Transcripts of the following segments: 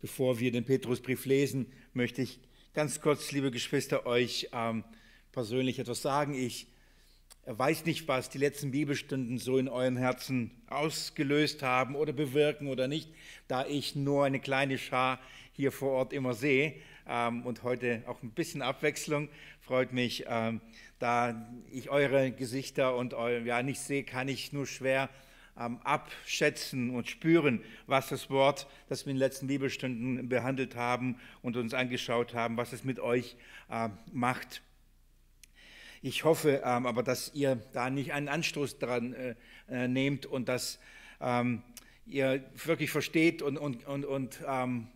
Bevor wir den Petrusbrief lesen, möchte ich ganz kurz, liebe Geschwister, euch ähm, persönlich etwas sagen. Ich weiß nicht, was die letzten Bibelstunden so in euren Herzen ausgelöst haben oder bewirken oder nicht, da ich nur eine kleine Schar hier vor Ort immer sehe ähm, und heute auch ein bisschen Abwechslung. Freut mich, ähm, da ich eure Gesichter und euer, ja nicht sehe, kann ich nur schwer abschätzen und spüren, was das Wort, das wir in den letzten Bibelstunden behandelt haben und uns angeschaut haben, was es mit euch äh, macht. Ich hoffe ähm, aber, dass ihr da nicht einen Anstoß daran äh, äh, nehmt und dass ähm, ihr wirklich versteht und, und, und, und ähm,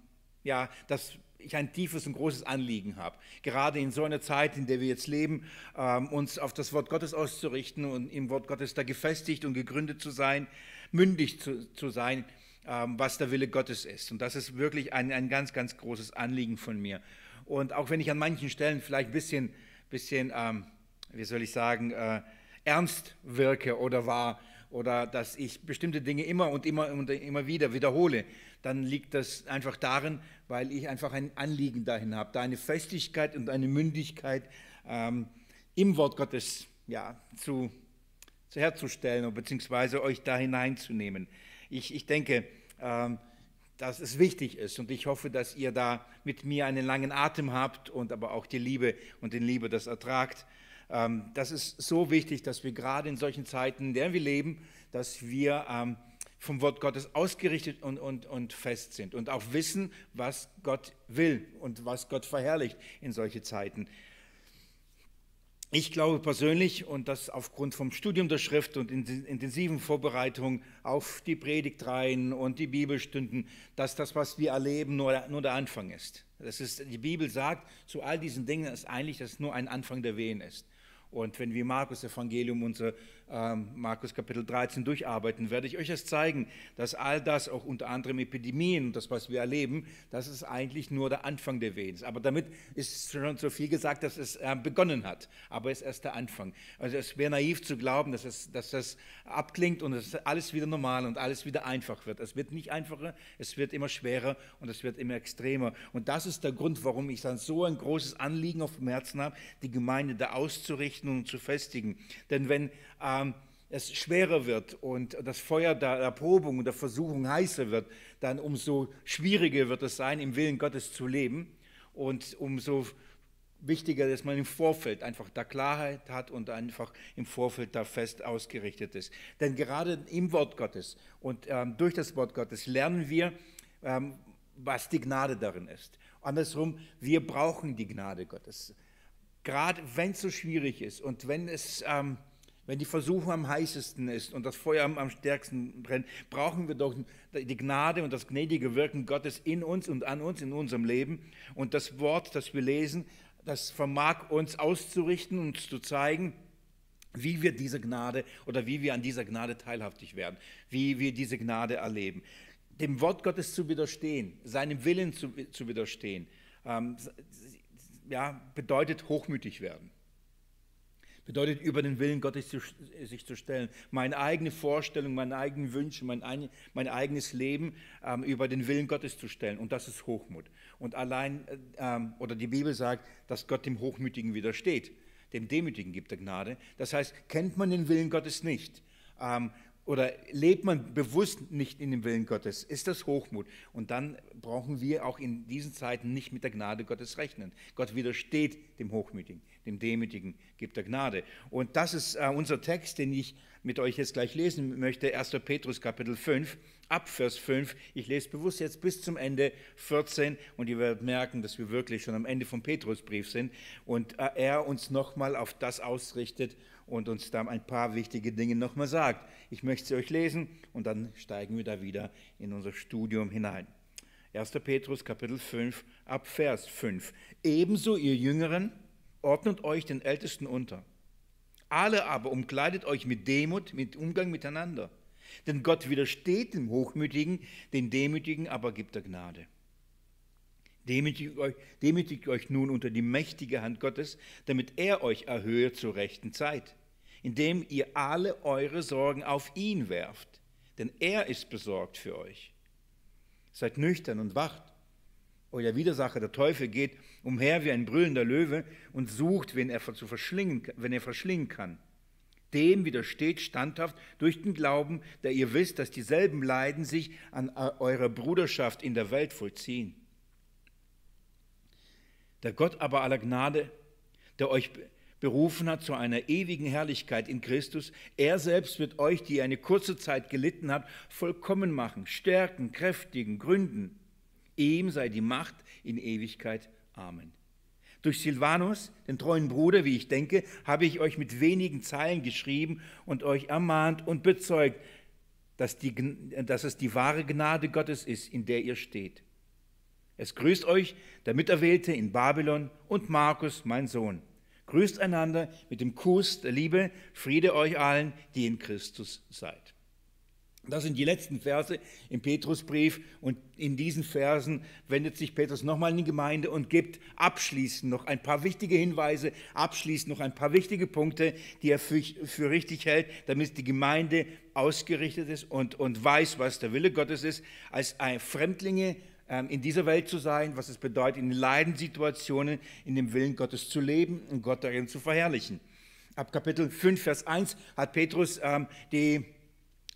ja, dass ich ein tiefes und großes Anliegen habe, gerade in so einer Zeit, in der wir jetzt leben, ähm, uns auf das Wort Gottes auszurichten und im Wort Gottes da gefestigt und gegründet zu sein, mündig zu, zu sein, ähm, was der Wille Gottes ist. Und das ist wirklich ein, ein ganz, ganz großes Anliegen von mir. Und auch wenn ich an manchen Stellen vielleicht ein bisschen, bisschen ähm, wie soll ich sagen, äh, ernst wirke oder war, oder dass ich bestimmte Dinge immer und immer und immer wieder wiederhole, dann liegt das einfach darin, weil ich einfach ein Anliegen dahin habe, da eine Festigkeit und eine Mündigkeit ähm, im Wort Gottes ja, zu, zu herzustellen, beziehungsweise euch da hineinzunehmen. Ich, ich denke, ähm, dass es wichtig ist und ich hoffe, dass ihr da mit mir einen langen Atem habt und aber auch die Liebe und den Liebe das ertragt. Ähm, das ist so wichtig, dass wir gerade in solchen Zeiten, in denen wir leben, dass wir ähm, vom Wort Gottes ausgerichtet und, und, und fest sind und auch wissen, was Gott will und was Gott verherrlicht in solche Zeiten. Ich glaube persönlich, und das aufgrund vom Studium der Schrift und intensiven Vorbereitung auf die Predigtreihen und die Bibelstunden, dass das, was wir erleben, nur, nur der Anfang ist. Das ist. Die Bibel sagt zu all diesen Dingen, dass eigentlich das nur ein Anfang der Wehen ist. Und wenn wir Markus Evangelium, unser ähm, Markus Kapitel 13 durcharbeiten, werde ich euch das zeigen, dass all das, auch unter anderem Epidemien und das, was wir erleben, das ist eigentlich nur der Anfang der Wehen. Aber damit ist schon so viel gesagt, dass es äh, begonnen hat. Aber es ist erst der Anfang. Also es wäre naiv zu glauben, dass, es, dass das abklingt und dass alles wieder normal und alles wieder einfach wird. Es wird nicht einfacher, es wird immer schwerer und es wird immer extremer. Und das ist der Grund, warum ich dann so ein großes Anliegen auf dem Herzen habe, die Gemeinde da auszurichten und zu festigen. Denn wenn ähm, es schwerer wird und das Feuer der Erprobung und der Versuchung heißer wird, dann umso schwieriger wird es sein, im Willen Gottes zu leben und umso wichtiger, dass man im Vorfeld einfach da Klarheit hat und einfach im Vorfeld da fest ausgerichtet ist. Denn gerade im Wort Gottes und ähm, durch das Wort Gottes lernen wir, ähm, was die Gnade darin ist. Andersrum, wir brauchen die Gnade Gottes. Gerade wenn es so schwierig ist und wenn es... Ähm, wenn die Versuchung am heißesten ist und das Feuer am, stärksten brennt, brauchen wir doch die Gnade und das gnädige Wirken Gottes in uns und an uns, in unserem Leben. Und das Wort, das wir lesen, das vermag uns auszurichten und zu zeigen, wie wir diese Gnade oder wie wir an dieser Gnade teilhaftig werden, wie wir diese Gnade erleben. Dem Wort Gottes zu widerstehen, seinem Willen zu, zu widerstehen, ähm, ja, bedeutet hochmütig werden bedeutet über den Willen Gottes zu, sich zu stellen. Meine eigene Vorstellung, meine eigenen Wünsche, mein, ein, mein eigenes Leben ähm, über den Willen Gottes zu stellen. Und das ist Hochmut. Und allein, äh, ähm, oder die Bibel sagt, dass Gott dem Hochmütigen widersteht. Dem Demütigen gibt er Gnade. Das heißt, kennt man den Willen Gottes nicht, ähm, oder lebt man bewusst nicht in dem Willen Gottes, ist das Hochmut. Und dann brauchen wir auch in diesen Zeiten nicht mit der Gnade Gottes rechnen. Gott widersteht dem Hochmütigen, dem Demütigen gibt er Gnade. Und das ist äh, unser Text, den ich mit euch jetzt gleich lesen möchte, 1. Petrus Kapitel 5, ab Vers 5. Ich lese bewusst jetzt bis zum Ende 14 und ihr werdet merken, dass wir wirklich schon am Ende vom Petrusbrief sind und äh, er uns nochmal auf das ausrichtet, und uns da ein paar wichtige Dinge nochmal sagt. Ich möchte sie euch lesen und dann steigen wir da wieder in unser Studium hinein. 1. Petrus Kapitel 5 ab Vers 5. Ebenso ihr Jüngeren ordnet euch den Ältesten unter. Alle aber umkleidet euch mit Demut, mit Umgang miteinander. Denn Gott widersteht dem Hochmütigen, den Demütigen aber gibt er Gnade. Demütigt euch, demütigt euch nun unter die mächtige Hand Gottes, damit er euch erhöhe zur rechten Zeit, indem ihr alle eure Sorgen auf ihn werft, denn er ist besorgt für euch. Seid nüchtern und wacht. Euer Widersacher, der Teufel, geht umher wie ein brüllender Löwe und sucht, wen er, zu verschlingen, wenn er verschlingen kann. Dem widersteht standhaft durch den Glauben, da ihr wisst, dass dieselben Leiden sich an eurer Bruderschaft in der Welt vollziehen. Der Gott aber aller Gnade, der euch berufen hat zu einer ewigen Herrlichkeit in Christus, er selbst wird euch, die eine kurze Zeit gelitten habt, vollkommen machen, stärken, kräftigen, gründen. Ihm sei die Macht in Ewigkeit. Amen. Durch Silvanus, den treuen Bruder, wie ich denke, habe ich euch mit wenigen Zeilen geschrieben und euch ermahnt und bezeugt, dass, die, dass es die wahre Gnade Gottes ist, in der ihr steht. Es grüßt euch der Miterwählte in Babylon und Markus, mein Sohn. Grüßt einander mit dem Kuss der Liebe, Friede euch allen, die in Christus seid. Das sind die letzten Verse im Petrusbrief und in diesen Versen wendet sich Petrus nochmal in die Gemeinde und gibt abschließend noch ein paar wichtige Hinweise, abschließend noch ein paar wichtige Punkte, die er für, für richtig hält, damit die Gemeinde ausgerichtet ist und, und weiß, was der Wille Gottes ist, als Fremdlinge ähm, in dieser Welt zu sein, was es bedeutet, in Leidenssituationen in dem Willen Gottes zu leben und Gott darin zu verherrlichen. Ab Kapitel 5, Vers 1 hat Petrus ähm, die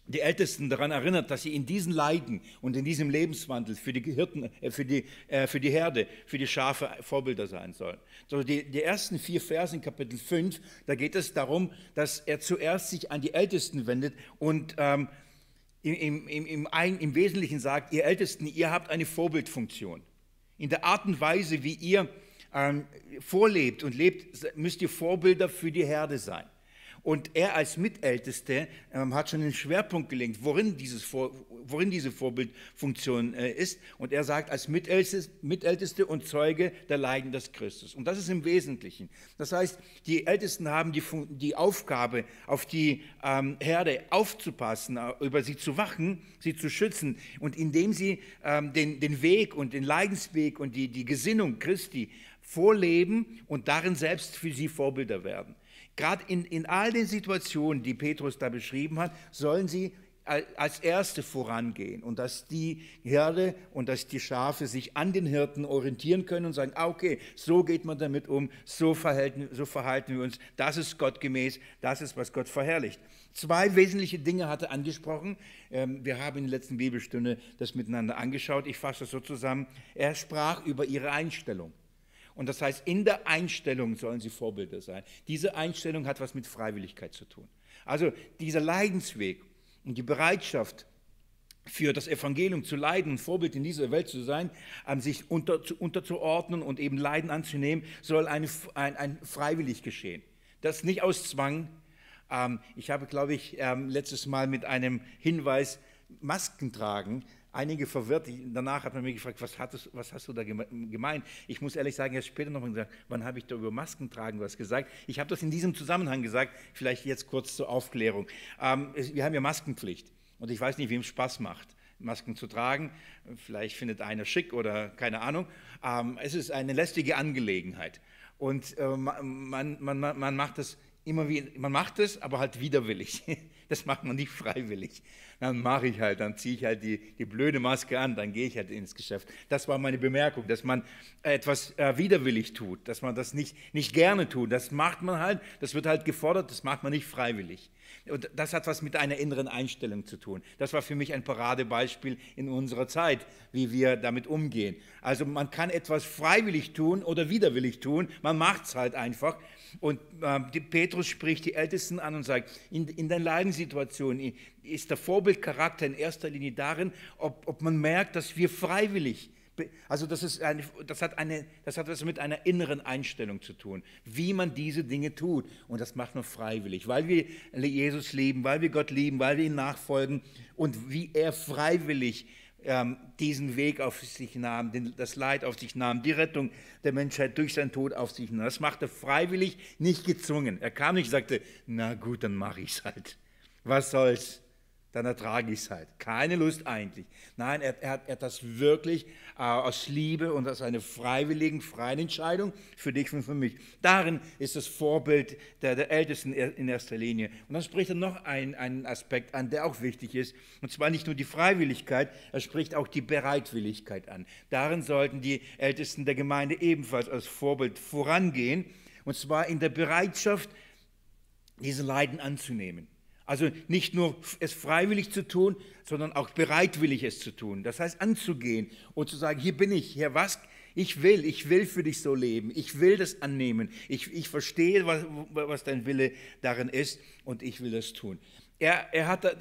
die Ältesten daran erinnert, dass sie in diesen Leiden und in diesem Lebenswandel für die Hirten, äh, für die, äh, für die Herde, für die Schafe Vorbilder sein sollen. So die, die ersten vier Verse in Kapitel 5, da geht es darum, dass er zuerst sich an die Ältesten wendet und ähm, im, im, im, im, Wesentlichen sagt, ihr Ältesten, ihr habt eine Vorbildfunktion. In der Art und Weise, wie ihr ähm, vorlebt und lebt, müsst ihr Vorbilder für die Herde sein. Und er als Mitälteste ähm, hat schon den Schwerpunkt gelegt, worin, dieses Vor, worin diese Vorbildfunktion äh, ist. Und er sagt, als Mitälteste, Mitälteste und Zeuge der Leiden des Christus. Und das ist im Wesentlichen. Das heißt, die Ältesten haben die, die Aufgabe, auf die ähm, Herde aufzupassen, über sie zu wachen, sie zu schützen. Und indem sie ähm, den, den Weg und den Leidensweg und die, die Gesinnung Christi vorleben und darin selbst für sie Vorbilder werden. Gerade in, in all den Situationen, die Petrus da beschrieben hat, sollen sie als Erste vorangehen und dass die Herde und dass die Schafe sich an den Hirten orientieren können und sagen, ah, okay, so geht man damit um, so verhalten, so verhalten wir uns, das ist gottgemäß, das ist, was Gott verherrlicht. Zwei wesentliche Dinge hat er angesprochen. Ähm, wir haben in der letzten Bibelstunde das miteinander angeschaut. Ich fasse das so zusammen. Er sprach über ihre Einstellung. Und das heißt, in der Einstellung sollen sie Vorbilder sein. Diese Einstellung hat was mit Freiwilligkeit zu tun. Also dieser Leidensweg und die Bereitschaft, für das Evangelium zu leiden und Vorbild in dieser Welt zu sein, um sich unter, zu, unterzuordnen und eben Leiden anzunehmen, soll eine, ein, ein freiwillig geschehen. Das nicht aus Zwang. Ähm, ich habe, glaube ich, ähm, letztes Mal mit einem Hinweis Masken tragen einige verwirrt. Danach hat man mich gefragt, was, hattest, was hast du da gemeint? Ich muss ehrlich sagen, erst später nochmal gesagt, wann habe ich da über Masken tragen was gesagt? Ich habe das in diesem Zusammenhang gesagt, vielleicht jetzt kurz zur Aufklärung. Ähm, wir haben ja Maskenpflicht und ich weiß nicht, wem es Spaß macht. Masken zu tragen. Vielleicht findet einer schick oder keine Ahnung. Ähm, es ist eine lästige Angelegenheit. Und äh, man, man, man, macht das immer wie, man macht es, aber halt widerwillig. Das macht man nicht freiwillig. Dann mache ich halt, dann ziehe ich halt die, die blöde Maske an, dann gehe ich halt ins Geschäft. Das war meine Bemerkung, dass man etwas äh, widerwillig tut, dass man das nicht, nicht gerne tut. Das macht man halt, das wird halt gefordert, das macht man nicht freiwillig. Und das hat was mit einer inneren Einstellung zu tun. Das war für mich ein Paradebeispiel in unserer Zeit, wie wir damit umgehen. Also man kann etwas freiwillig tun oder widerwillig tun, man macht es halt einfach. Und äh, Petrus spricht die Ältesten an und sagt, in, in der Leidenssituation ist der Vorbildcharakter in erster Linie darin, ob, ob man merkt, dass wir freiwillig, also das, ist eine, das, hat eine, das hat was mit einer inneren Einstellung zu tun, wie man diese Dinge tut. Und das macht man freiwillig, weil wir Jesus lieben, weil wir Gott lieben, weil wir ihm nachfolgen und wie er freiwillig ähm, diesen Weg auf sich nahm, den, das Leid auf sich nahm, die Rettung der Menschheit durch seinen Tod auf sich nahm. Das machte freiwillig, nicht gezwungen. Er kam nicht und sagte, na gut, dann mache ich es halt. Was soll's? Dann ertrage ich es halt. Keine Lust eigentlich. Nein, er, er, er hat das wirklich äh, aus Liebe und aus einer freiwilligen, freien Entscheidung für dich und für mich. Darin ist das Vorbild der, der Ältesten in erster Linie. Und dann spricht er noch einen, einen Aspekt an, der auch wichtig ist. Und zwar nicht nur die Freiwilligkeit, er spricht auch die Bereitwilligkeit an. Darin sollten die Ältesten der Gemeinde ebenfalls als Vorbild vorangehen. Und zwar in der Bereitschaft, diese Leiden anzunehmen. Also nicht nur es freiwillig zu tun, sondern auch bereitwillig es zu tun. Das heißt anzugehen und zu sagen, hier bin ich, Herr, was ich will, ich will für dich so leben, ich will das annehmen, ich, ich verstehe, was, was dein Wille darin ist und ich will das tun. Er, er hat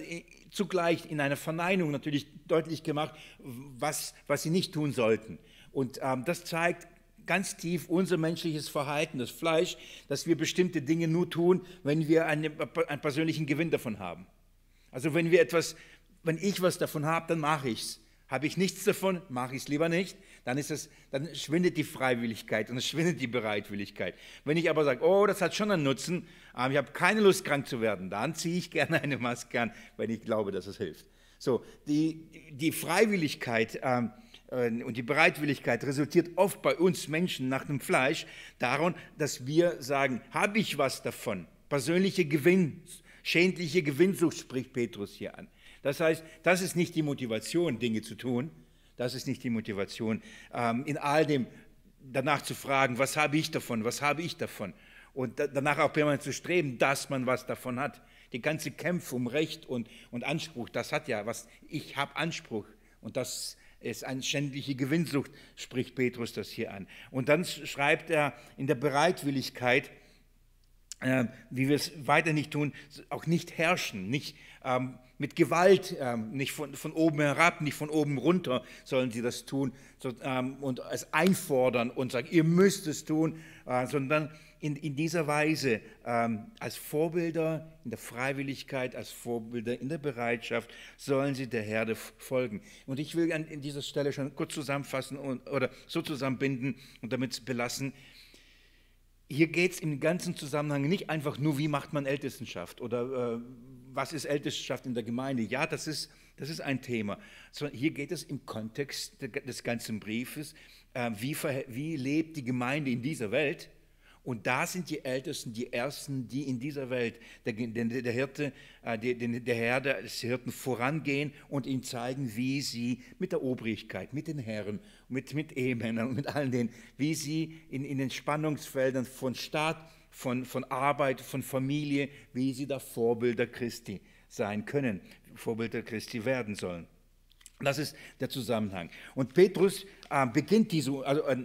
zugleich in einer Verneinung natürlich deutlich gemacht, was, was sie nicht tun sollten. Und ähm, das zeigt ganz tief unser menschliches Verhalten, das Fleisch, dass wir bestimmte Dinge nur tun, wenn wir einen, einen persönlichen Gewinn davon haben. Also wenn wir etwas, wenn ich was davon habe, dann mache ich es. Habe ich nichts davon, mache ich es lieber nicht, dann, ist es, dann schwindet die Freiwilligkeit und es schwindet die Bereitwilligkeit. Wenn ich aber sage, oh, das hat schon einen Nutzen, aber ich habe keine Lust, krank zu werden, dann ziehe ich gerne eine Maske an, wenn ich glaube, dass es hilft. So, die, die Freiwilligkeit, ähm, äh, und die Bereitwilligkeit resultiert oft bei uns Menschen nach dem Fleisch daran, dass wir sagen, habe ich was davon? Persönliche Gewinn, schändliche Gewinnsucht spricht Petrus hier an. Das heißt, das ist nicht die Motivation, Dinge zu tun. Das ist nicht die Motivation, ähm, in all dem danach zu fragen, was habe ich davon, was habe ich davon. Und danach auch permanent zu streben, dass man was davon hat. Die ganze Kämpfe um Recht und, und Anspruch, das hat ja was, ich habe Anspruch. Und das ist eine schändliche Gewinnsucht, spricht Petrus das hier an. Und dann schreibt er in der Bereitwilligkeit, äh, wie wir es weiter nicht tun, auch nicht herrschen, nicht ähm, mit Gewalt, ähm, nicht von, von oben herab, nicht von oben runter sollen sie das tun so, ähm, und es einfordern und sagen, ihr müsst es tun, äh, sondern in, in dieser Weise ähm, als Vorbilder in der Freiwilligkeit, als Vorbilder in der Bereitschaft sollen sie der Herde folgen. Und ich will an dieser Stelle schon kurz zusammenfassen und, oder so zusammenbinden und damit belassen. Hier geht es im ganzen Zusammenhang nicht einfach nur, wie macht man Ältestenschaft oder äh, was ist Ältestenschaft in der Gemeinde. Ja, das ist, das ist ein Thema. Sondern hier geht es im Kontext des ganzen Briefes, äh, wie, wie lebt die Gemeinde in dieser Welt und da sind die Ältesten die Ersten, die in dieser Welt der, der, Hirte, äh, der, Herr des Hirten vorangehen und ihnen zeigen, wie sie mit der Obrigkeit, mit den Herren, mit, mit Ehemännern mit allen denen, wie sie in, in den Spannungsfeldern von Staat, von, von Arbeit, von Familie, wie sie da Vorbilder Christi sein können, Vorbilder Christi werden sollen. Das ist der Zusammenhang. Und Petrus äh, beginnt diese, also, äh,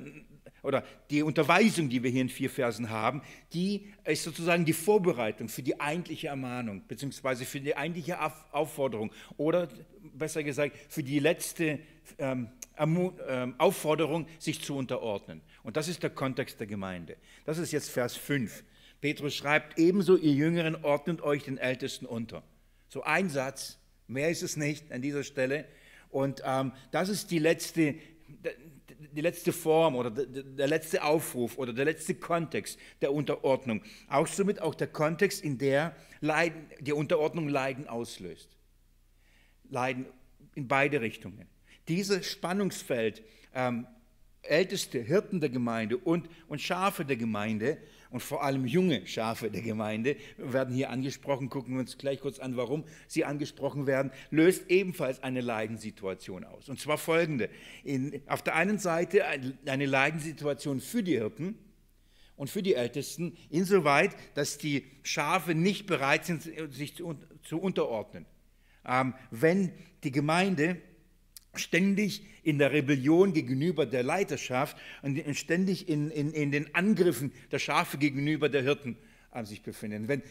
oder die Unterweisung, die wir hier in vier Versen haben, die ist sozusagen die Vorbereitung für die eigentliche Ermahnung, beziehungsweise für die eigentliche Aufforderung oder besser gesagt für die letzte ähm, ähm, Aufforderung, sich zu unterordnen. Und das ist der Kontext der Gemeinde. Das ist jetzt Vers 5. Petrus schreibt, ebenso ihr Jüngeren ordnet euch den Ältesten unter. So ein Satz, mehr ist es nicht an dieser Stelle. Und ähm, das ist die letzte, die letzte Form oder der letzte Aufruf oder der letzte Kontext der Unterordnung. Auch somit auch der Kontext, in der Leiden, die Unterordnung Leiden auslöst. Leiden in beide Richtungen. Dieses Spannungsfeld, ähm, älteste Hirten der Gemeinde und, und Schafe der Gemeinde, und vor allem junge Schafe der Gemeinde werden hier angesprochen. Gucken wir uns gleich kurz an, warum sie angesprochen werden. Löst ebenfalls eine Leidenssituation aus. Und zwar folgende. In, auf der einen Seite eine Leidenssituation für die Hirten und für die Ältesten, insoweit, dass die Schafe nicht bereit sind, sich zu, zu unterordnen. Ähm, wenn die Gemeinde ständig in der Rebellion gegenüber der Leiterschaft und ständig in, in, in den Angriffen der Schafe gegenüber der Hirten an sich befinden. Wenn,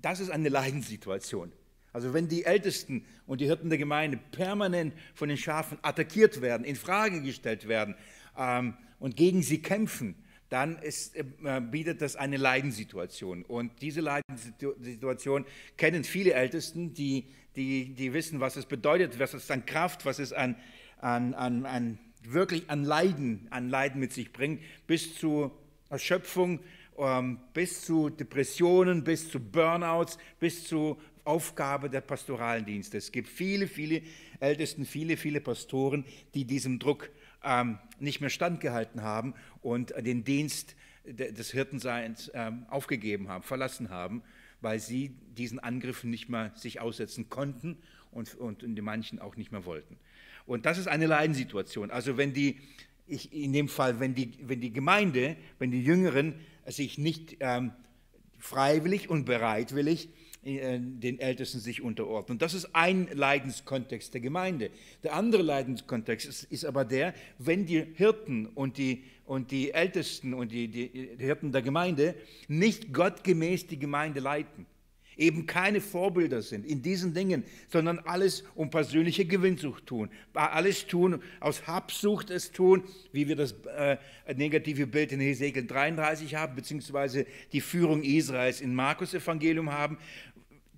das ist eine Leidenssituation. Also wenn die Ältesten und die Hirten der Gemeinde permanent von den Schafen attackiert werden, in Frage gestellt werden ähm, und gegen sie kämpfen, dann ist, äh, bietet das eine Leidenssituation. Und diese Leidenssituation kennen viele Ältesten, die die, die wissen, was es bedeutet, was es an Kraft, was es an, an, an, an wirklich an Leiden, an Leiden mit sich bringt, bis zu Erschöpfung, ähm, bis zu Depressionen, bis zu Burnouts, bis zu Aufgabe der pastoralen Dienste. Es gibt viele, viele Ältesten, viele, viele Pastoren, die diesem Druck ähm, nicht mehr standgehalten haben und den Dienst des Hirtenseins ähm, aufgegeben haben, verlassen haben, weil sie diesen Angriffen nicht mehr sich aussetzen konnten und, und in manchen auch nicht mehr wollten. Und das ist eine Leidensituation. Also wenn die, ich, in dem Fall, wenn die, wenn die Gemeinde, wenn die Jüngeren sich nicht ähm, freiwillig und bereitwillig äh, den Ältesten sich unterordnen. Das ist ein Leidenskontext der Gemeinde. Der andere Leidenskontext ist, ist aber der, wenn die Hirten und die, und die Ältesten und die, die, die Hirten der Gemeinde nicht gottgemäß die Gemeinde leiten eben keine Vorbilder sind in diesen Dingen, sondern alles um persönliche Gewinnsucht tun. Alles tun, aus Habsucht es tun, wie wir das äh, negative Bild in Hesekiel 33 haben, beziehungsweise die Führung Israels in Markus Evangelium haben,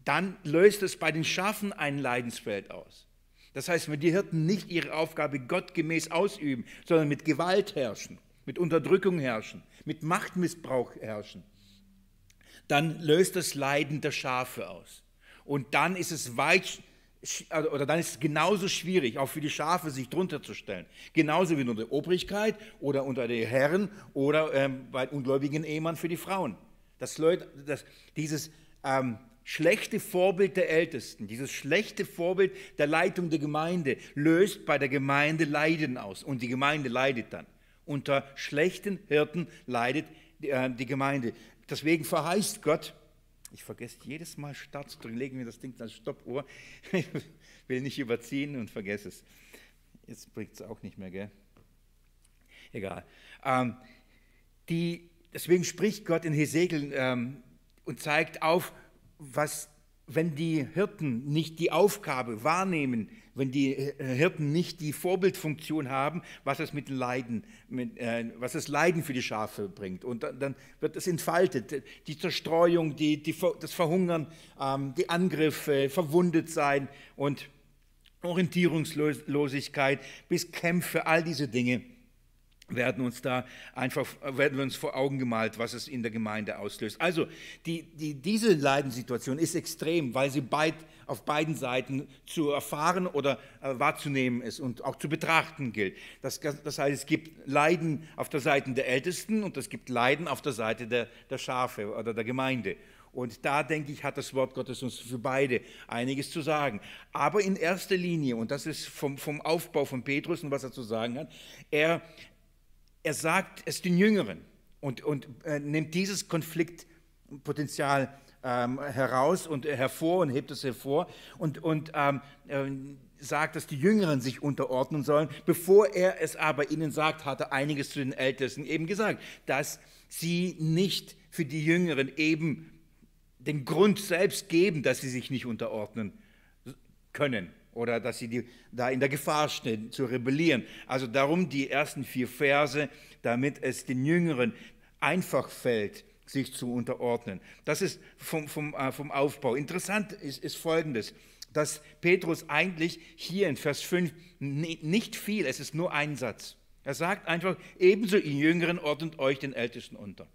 dann löst es bei den Schafen ein Leidensfeld aus. Das heißt, wenn die Hirten nicht ihre Aufgabe gottgemäß ausüben, sondern mit Gewalt herrschen, mit Unterdrückung herrschen, mit Machtmissbrauch herrschen, dann löst das Leiden der Schafe aus. Und dann ist es weit also, oder dann ist es genauso schwierig, auch für die Schafe sich drunter zu stellen. Genauso wie unter der Obrigkeit oder unter den Herren oder ähm, bei ungläubigen Ehemann für die Frauen. Das, das, dieses ähm, schlechte Vorbild der Ältesten, dieses schlechte Vorbild der Leitung der Gemeinde löst bei der Gemeinde Leiden aus. Und die Gemeinde leidet dann. Unter schlechten Hirten leidet die, äh, die Gemeinde. Deswegen verheißt Gott, ich vergesse jedes Mal Start zu drücken, legen wir das Ding als Stoppuhr, ich will nicht überziehen und vergesse es. Jetzt bringt es auch nicht mehr, gell? Egal. Ähm, die, deswegen spricht Gott in Hesekiel ähm, und zeigt auf, was, wenn die Hirten nicht die Aufgabe wahrnehmen, wenn die äh, Hirten nicht die Vorbildfunktion haben, was es mit Leiden, mit, äh, was das Leiden für die Schafe bringt. Und dann, dann wird es entfaltet. Die Zerstreuung, die, die, das Verhungern, ähm, die Angriffe, verwundet sein und Orientierungslosigkeit bis Kämpfe, all diese Dinge werden uns da einfach, werden wir uns vor Augen gemalt, was es in der Gemeinde auslöst. Also die, die, diese Leidenssituation ist extrem, weil sie beid, auf beiden Seiten zu erfahren oder äh, wahrzunehmen ist und auch zu betrachten gilt. Das, das, heißt, es gibt Leiden auf der Seite der Ältesten und es gibt Leiden auf der Seite der, der Schafe oder der Gemeinde. Und da, denke ich, hat das Wort Gottes uns für beide einiges zu sagen. Aber in erster Linie, und das ist vom, vom Aufbau von Petrus und was er zu sagen hat, er, er sagt es den Jüngeren und, und äh, nimmt dieses Konfliktpotenzial ähm, heraus und äh, hervor und hebt es hervor und, und ähm, äh, sagt, dass die Jüngeren sich unterordnen sollen. Bevor er es aber ihnen sagt, hat er einiges zu den Ältesten eben gesagt, dass sie nicht für die Jüngeren eben den Grund selbst geben, dass sie sich nicht unterordnen können oder dass sie die, da in der Gefahr stehen, zu rebellieren. Also darum die ersten vier Verse, damit es den Jüngeren einfach fällt, sich zu unterordnen. Das ist vom, vom, äh, vom Aufbau. Interessant ist, ist Folgendes, dass Petrus eigentlich hier in Vers 5 nicht viel, es ist nur ein Satz. Er sagt einfach, ebenso ihr Jüngeren ordnet euch den Ältesten unter.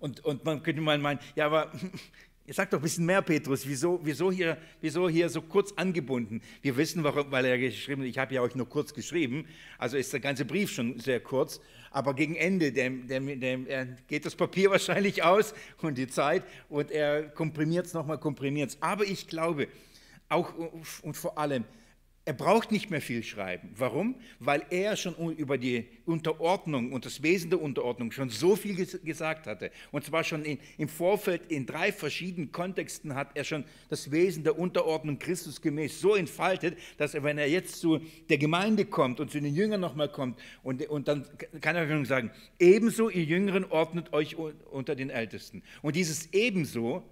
Und, und man könnte mal meinen, ja, aber Sag doch ein bisschen mehr, Petrus. Wieso, wieso, hier, wieso hier so kurz angebunden? Wir wissen, warum, weil er geschrieben hat, ich habe ja euch nur kurz geschrieben, also ist der ganze Brief schon sehr kurz. Aber gegen Ende dem, dem, dem, geht das Papier wahrscheinlich aus und die Zeit und er komprimiert es nochmal, komprimiert es. Aber ich glaube, auch und vor allem, er braucht nicht mehr viel schreiben. Warum? Weil er schon über die Unterordnung und das Wesen der Unterordnung schon so viel gesagt hatte. Und zwar schon in, im Vorfeld in drei verschiedenen Kontexten hat er schon das Wesen der Unterordnung Christus gemäß so entfaltet, dass er, wenn er jetzt zu der Gemeinde kommt und zu den Jüngern nochmal kommt, und, und dann kann er schon sagen, ebenso ihr Jüngeren ordnet euch unter den Ältesten. Und dieses ebenso,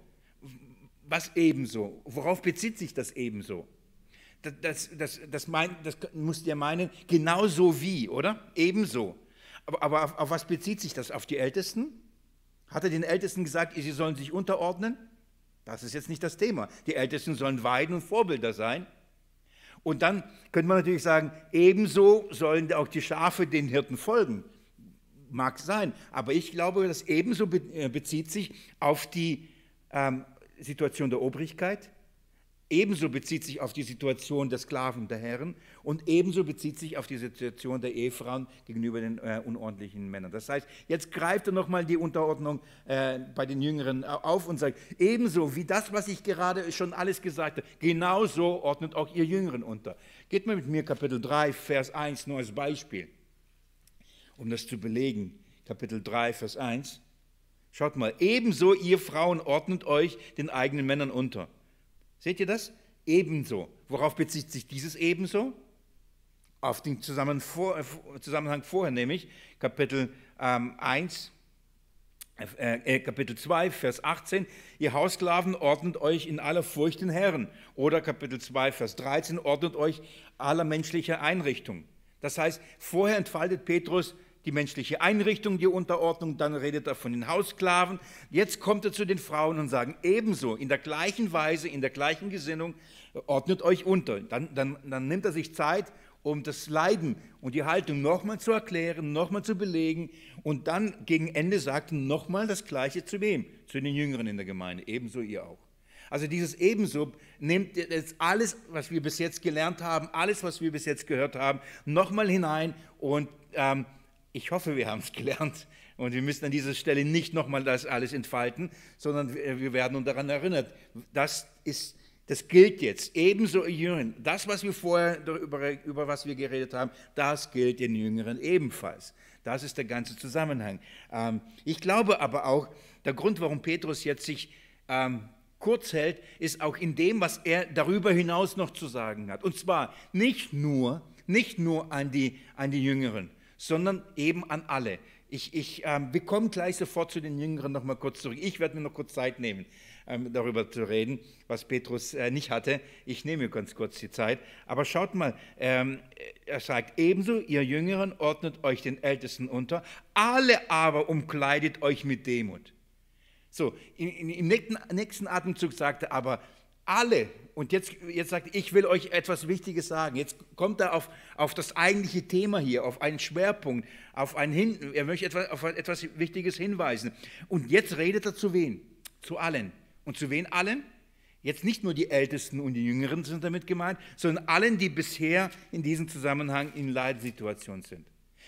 was ebenso? Worauf bezieht sich das ebenso? Das, das, das, mein, das musst ihr meinen, genauso wie, oder? Ebenso. Aber, aber auf, auf, was bezieht sich das? Auf die Ältesten? Hat er den Ältesten gesagt, sie sollen sich unterordnen? Das ist jetzt nicht das Thema. Die Ältesten sollen Weiden und Vorbilder sein. Und dann könnte man natürlich sagen, ebenso sollen auch die Schafe den Hirten folgen. Mag sein, aber ich glaube, das ebenso äh, bezieht sich auf die ähm, Situation der Obrigkeit, ebenso bezieht sich auf die Situation der Sklaven der Herren und ebenso bezieht sich auf die Situation der Ehefrauen gegenüber den äh, unordentlichen Männern. Das heißt, jetzt greift er nochmal die Unterordnung äh, bei den Jüngeren auf und sagt, ebenso wie das, was ich gerade schon alles gesagt habe, genauso ordnet auch ihr Jüngeren unter. Geht mal mit mir Kapitel 3, Vers 1 nur als Beispiel, um das zu belegen. Kapitel 3, Vers 1. Schaut mal, ebenso ihr Frauen ordnet euch den eigenen Männern unter. Seht ihr das? Ebenso. Worauf bezieht sich dieses ebenso? Auf den Zusammenhang vorher, nämlich Kapitel ähm, 1, äh, äh, Kapitel 2, Vers 18. Ihr Haussklaven ordnet euch in aller Furcht den Herrn. Oder Kapitel 2, Vers 13, ordnet euch aller menschlicher Einrichtung. Das heißt, vorher entfaltet Petrus die menschliche Einrichtung, die Unterordnung, dann redet er von den Haussklaven. Jetzt kommt er zu den Frauen und sagt, ebenso, in der gleichen Weise, in der gleichen Gesinnung, ordnet euch unter. Dann, dann, dann nimmt er sich Zeit, um das Leiden und die Haltung nochmal zu erklären, nochmal zu belegen und dann gegen Ende sagt er nochmal das Gleiche zu wem? Zu den Jüngeren in der Gemeinde, ebenso ihr auch. Also dieses ebenso nimmt jetzt alles, was wir bis jetzt gelernt haben, alles, was wir bis jetzt gehört haben, nochmal hinein und ähm, ich hoffe, wir haben es gelernt und wir müssen an dieser Stelle nicht nochmal das alles entfalten, sondern wir werden uns daran erinnert. Das, ist, das gilt jetzt. Ebenso Jüngeren. Das, was wir vorher über, über was wir geredet haben, das gilt den Jüngeren ebenfalls. Das ist der ganze Zusammenhang. Ähm, ich glaube aber auch, der Grund, warum Petrus jetzt sich ähm, kurz hält, ist auch in dem, was er darüber hinaus noch zu sagen hat. Und zwar nicht nur, nicht nur an die, an die Jüngeren, sondern eben an alle. Ich, ich ähm, wir kommen gleich sofort zu den Jüngeren noch mal kurz zurück. Ich werde mir noch kurz Zeit nehmen, ähm, darüber zu reden, was Petrus äh, nicht hatte. Ich nehme mir ganz kurz die Zeit. Aber schaut mal, ähm, er sagt ebenso, ihr Jüngeren ordnet euch den Ältesten unter, alle aber umkleidet euch mit Demut. So, im nächsten, nächsten Atemzug sagte er aber, alle, und jetzt, jetzt sagt ich will euch etwas Wichtiges sagen. Jetzt kommt er auf, auf das eigentliche Thema hier, auf einen Schwerpunkt, auf einen Hin, er möchte etwas, auf etwas Wichtiges hinweisen. Und jetzt redet er zu wen? Zu allen. Und zu wen allen? Jetzt nicht nur die Ältesten und die Jüngeren sind damit gemeint, sondern allen, die bisher in diesem Zusammenhang in Leidsituation sind.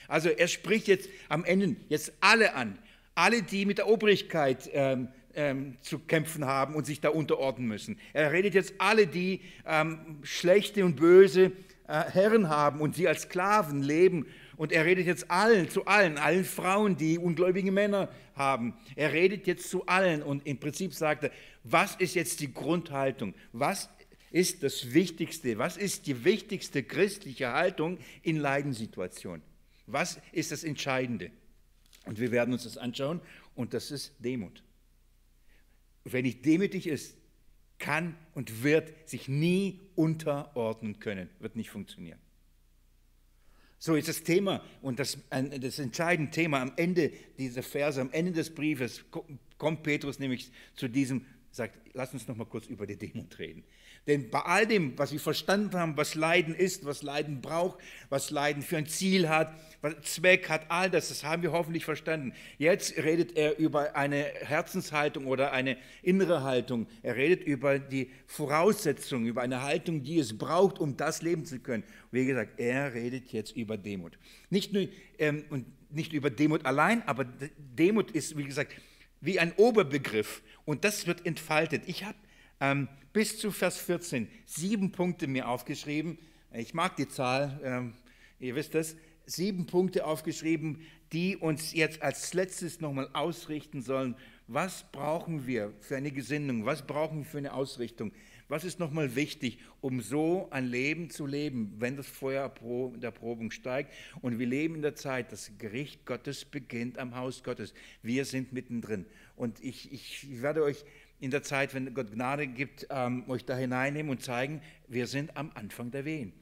Also er spricht jetzt am Ende jetzt alle an, alle, die mit der Obrigkeit ähm, ähm, zu kämpfen haben und sich da unterordnen müssen. Er redet jetzt alle, die ähm, schlechte und böse äh, Herren haben und sie als Sklaven leben. Und er redet jetzt allen, zu allen, allen Frauen, die ungläubige Männer haben. Er redet jetzt zu allen und im Prinzip sagt er, was ist jetzt die Grundhaltung? Was ist das Wichtigste? Was ist die wichtigste christliche Haltung in Leidenssituationen? Was ist das Entscheidende? Und wir werden uns das anschauen und das ist Demut wer nicht demütig ist, kann und wird sich nie unterordnen können, wird nicht funktionieren. So ist das Thema und das, das entscheidende Thema am Ende dieser Verse, am Ende des Briefes kommt Petrus nämlich zu diesem, sagt, lass uns noch mal kurz über die Demut reden. Denn bei all dem, was wir verstanden haben, was Leiden ist, was Leiden braucht, was Leiden für ein Ziel hat, was Zweck hat, all das, das haben wir hoffentlich verstanden. Jetzt redet er über eine Herzenshaltung oder eine innere Haltung. Er redet über die Voraussetzungen, über eine Haltung, die es braucht, um das leben zu können. Wie gesagt, er redet jetzt über Demut. Nicht nur ähm, und nicht über Demut allein, aber Demut ist, wie gesagt, wie ein Oberbegriff und das wird entfaltet. Ich habe ähm, bis zu Vers 14 sieben Punkte mir aufgeschrieben. Ich mag die Zahl, ähm, ihr wisst es, sieben Punkte aufgeschrieben, die uns jetzt als letztes nochmal ausrichten sollen. Was brauchen wir für eine Gesinnung? Was brauchen wir für eine Ausrichtung? Was ist nochmal wichtig, um so ein Leben zu leben, wenn das Feuer der Probung steigt? Und wir leben in der Zeit, das Gericht Gottes beginnt am Haus Gottes. Wir sind mittendrin. Und ich, ich werde euch in der Zeit, wenn Gott Gnade gibt, ähm, euch da hineinnehmen und zeigen, wir sind am Anfang der Wehen.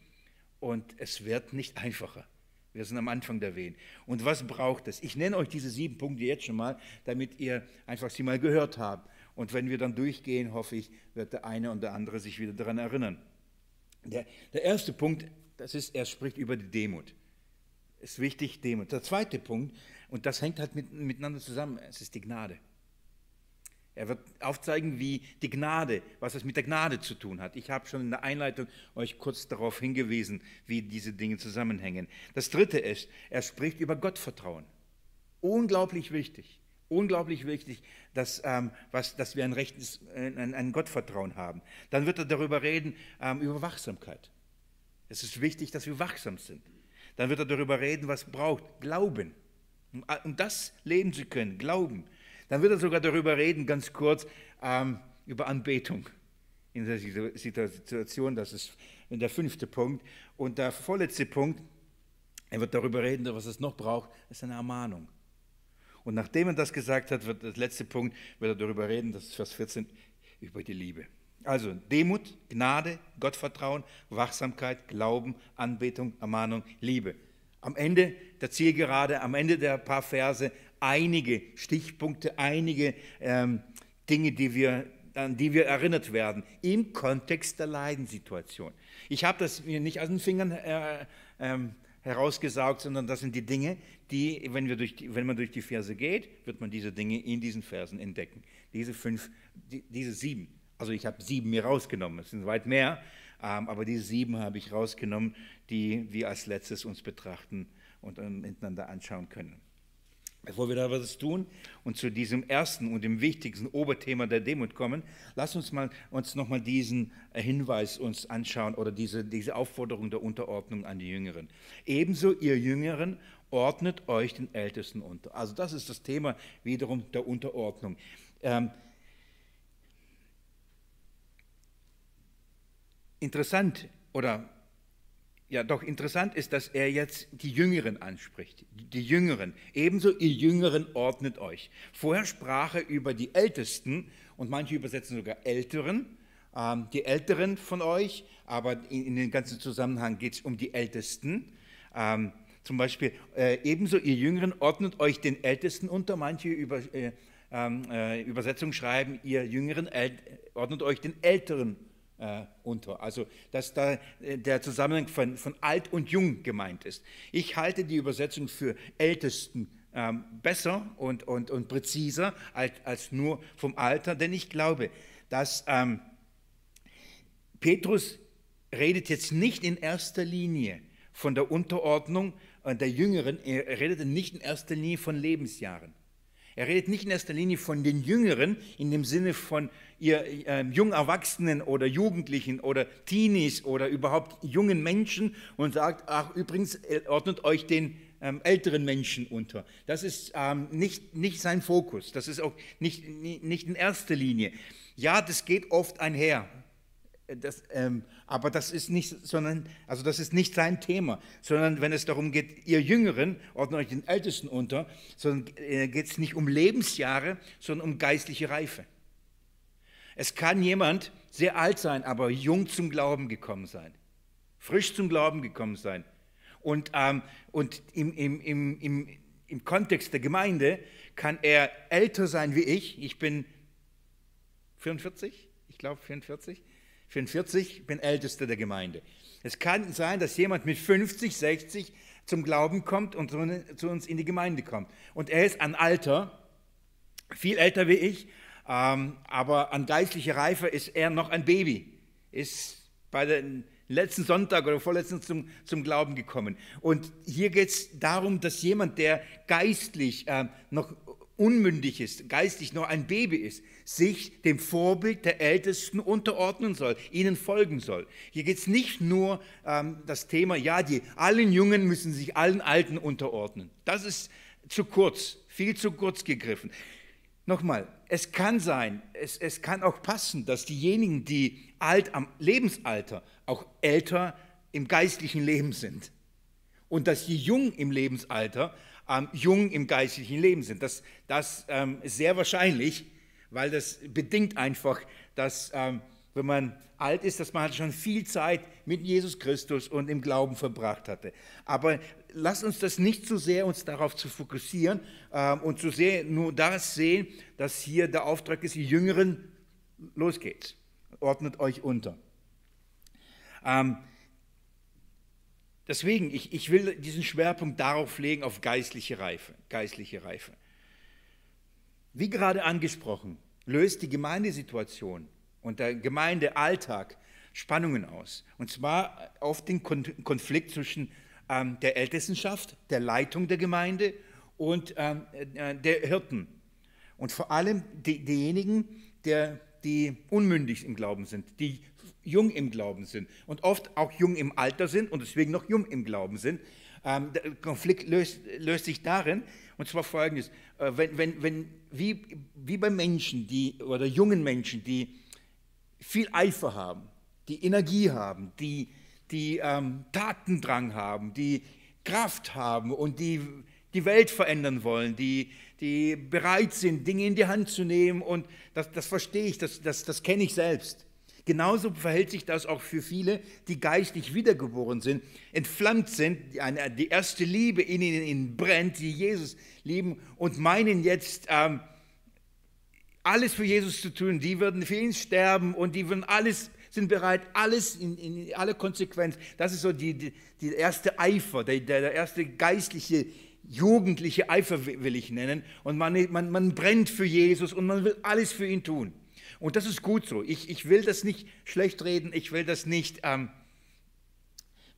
Und es wird nicht einfacher. Wir sind am Anfang der Wehen. Und was braucht es? Ich nenne euch diese sieben Punkte jetzt schon mal, damit ihr einfach sie mal gehört habt. Und wenn wir dann durchgehen, hoffe ich, wird der eine und der andere sich wieder daran erinnern. Der, der erste Punkt, das ist, er spricht über die Demut. Ist wichtig, Demut. Der zweite Punkt, und das hängt halt mit, miteinander zusammen, es ist die Gnade. Er wird aufzeigen, wie die Gnade, was es mit der Gnade zu tun hat. Ich habe schon in der Einleitung euch kurz darauf hingewiesen, wie diese Dinge zusammenhängen. Das dritte ist, er spricht über Gottvertrauen. Unglaublich wichtig. Unglaublich wichtig, dass, ähm, was, dass wir ein, rechtes, ein, ein Gottvertrauen haben. Dann wird er darüber reden, ähm, über Wachsamkeit. Es ist wichtig, dass wir wachsam sind. Dann wird er darüber reden, was braucht. Glauben. Um das leben zu können, Glauben. Dann wird er sogar darüber reden, ganz kurz, ähm, über Anbetung in der Situation. Das ist der fünfte Punkt. Und der vorletzte Punkt, er wird darüber reden, was es noch braucht, ist eine Ermahnung. Und nachdem er das gesagt hat, wird der letzte Punkt, wird er darüber reden, das ist Vers 14, über die Liebe. Also Demut, Gnade, Gottvertrauen, Wachsamkeit, Glauben, Anbetung, Ermahnung, Liebe. Am Ende der Zielgerade, am Ende der paar Verse einige Stichpunkte, einige ähm, Dinge, die wir, an die wir erinnert werden im Kontext der Leidenssituation. Ich habe das mir nicht aus den Fingern äh, ähm, herausgesaugt, sondern das sind die Dinge, die, wenn, wir durch die, wenn man durch die Verse geht, wird man diese Dinge in diesen Versen entdecken. Diese fünf, die, diese sieben. Also ich habe sieben mir rausgenommen, es sind weit mehr, ähm, aber diese sieben habe ich rausgenommen, die wir als letztes uns betrachten und ähm, miteinander anschauen können. Bevor wir da was tun und zu diesem ersten und dem wichtigsten Oberthema der Demut kommen, lass uns mal uns nochmal diesen äh, Hinweis uns anschauen oder diese, diese Aufforderung der Unterordnung an die Jüngeren. Ebenso ihr Jüngeren ordnet euch den Ältesten unter. Also das ist das Thema wiederum der Unterordnung. Ähm, interessant oder ja doch interessant ist, dass er jetzt die Jüngeren anspricht. Die Jüngeren. Ebenso ihr Jüngeren ordnet euch. Vorher sprach er über die Ältesten und manche übersetzen sogar Älteren. Ähm, die Älteren von euch, aber in, in den ganzen Zusammenhang geht es um die Ältesten. Ähm, zum Beispiel, äh, ebenso ihr Jüngeren ordnet euch den Ältesten unter. Manche über, äh, ähm, äh, Übersetzungen schreiben, ihr Jüngeren ordnet euch den Älteren unter äh, unter. Also, dass da äh, der Zusammenhang von, von alt und jung gemeint ist. Ich halte die Übersetzung für Ältesten ähm, besser und, und, und präziser als, als nur vom Alter, denn ich glaube, dass ähm, Petrus redet jetzt nicht in erster Linie von der Unterordnung der Jüngeren, er redet nicht in erster Linie von Lebensjahren. Er redet nicht in erster Linie von den Jüngeren in dem Sinne von ihr äh, jungen Erwachsenen oder Jugendlichen oder Teenies oder überhaupt jungen Menschen und sagt, ach übrigens, äh, ordnet euch den ähm, älteren Menschen unter. Das ist ähm, nicht, nicht sein Fokus, das ist auch nicht, nicht in erster Linie. Ja, das geht oft einher. Das, ähm, aber das ist nicht, sondern, also das ist nicht sein Thema, sondern wenn es darum geht, ihr Jüngeren ordnet euch den Ältesten unter, sondern äh, geht es nicht um Lebensjahre, sondern um geistliche Reife. Es kann jemand sehr alt sein, aber jung zum Glauben gekommen sein, frisch zum Glauben gekommen sein. Und, ähm, und im, im, im, im, im Kontext der Gemeinde kann er älter sein wie ich. Ich bin 44, ich glaube 44. 44, bin Ältester der Gemeinde. Es kann sein, dass jemand mit 50, 60 zum Glauben kommt und zu uns in die Gemeinde kommt. Und er ist an Alter, viel älter wie ich, ähm, aber an geistlicher Reife ist er noch ein Baby, ist bei den letzten Sonntag oder vorletzten zum, zum Glauben gekommen. Und hier geht es darum, dass jemand, der geistlich äh, noch unmündig ist, geistlich noch ein Baby ist, sich dem Vorbild der Ältesten unterordnen soll, ihnen folgen soll. Hier geht es nicht nur ähm, das Thema, ja, die allen Jungen müssen sich allen Alten unterordnen. Das ist zu kurz, viel zu kurz gegriffen. Nochmal, es kann sein, es, es kann auch passen, dass diejenigen, die alt am Lebensalter, auch älter im geistlichen Leben sind. Und dass die jung im Lebensalter ähm, jung im geistlichen Leben sind. Das, das ähm, ist sehr wahrscheinlich, weil das bedingt einfach, dass ähm, wenn man alt ist, dass man halt schon viel Zeit mit Jesus Christus und im Glauben verbracht hatte. Aber lass uns das nicht zu so sehr uns darauf zu fokussieren ähm, und zu sehr nur das sehen, dass hier der Auftrag ist, die Jüngeren, los geht's, ordnet euch unter. Ähm, Deswegen, ich, ich will diesen Schwerpunkt darauf legen, auf geistliche Reife, geistliche Reife. Wie gerade angesprochen, löst die Gemeindesituation und der Gemeindealltag Spannungen aus. Und zwar auf den Konflikt zwischen ähm, der Ältestenschaft, der Leitung der Gemeinde und ähm, äh, der Hirten. Und vor allem die, diejenigen, der, die unmündig im Glauben sind, die jung im Glauben sind und oft auch jung im Alter sind und deswegen noch jung im Glauben sind. Ähm, der Konflikt löst, löst, sich darin, und zwar folgendes, äh, wenn, wenn, wenn, wie, wie bei Menschen, die, oder jungen Menschen, die viel Eifer haben, die Energie haben, die, die ähm, Tatendrang haben, die Kraft haben und die die Welt verändern wollen, die, die bereit sind, Dinge in die Hand zu nehmen. Und das, das verstehe ich, das, das, das kenne ich selbst. Genauso verhält sich das auch für viele, die geistlich wiedergeboren sind, entflammt sind, die, erste Liebe in ihnen brennt, die Jesus lieben und meinen jetzt, ähm, alles für Jesus zu tun. Die würden für ihn sterben und die würden alles sind bereit, alles in, in alle Konsequenz. Das ist so die, die, die erste Eifer, der, der erste geistliche, jugendliche Eifer will ich nennen. Und man, man, man brennt für Jesus und man will alles für ihn tun. Und das ist gut so. Ich, ich will das nicht schlecht reden, ich will das nicht ähm,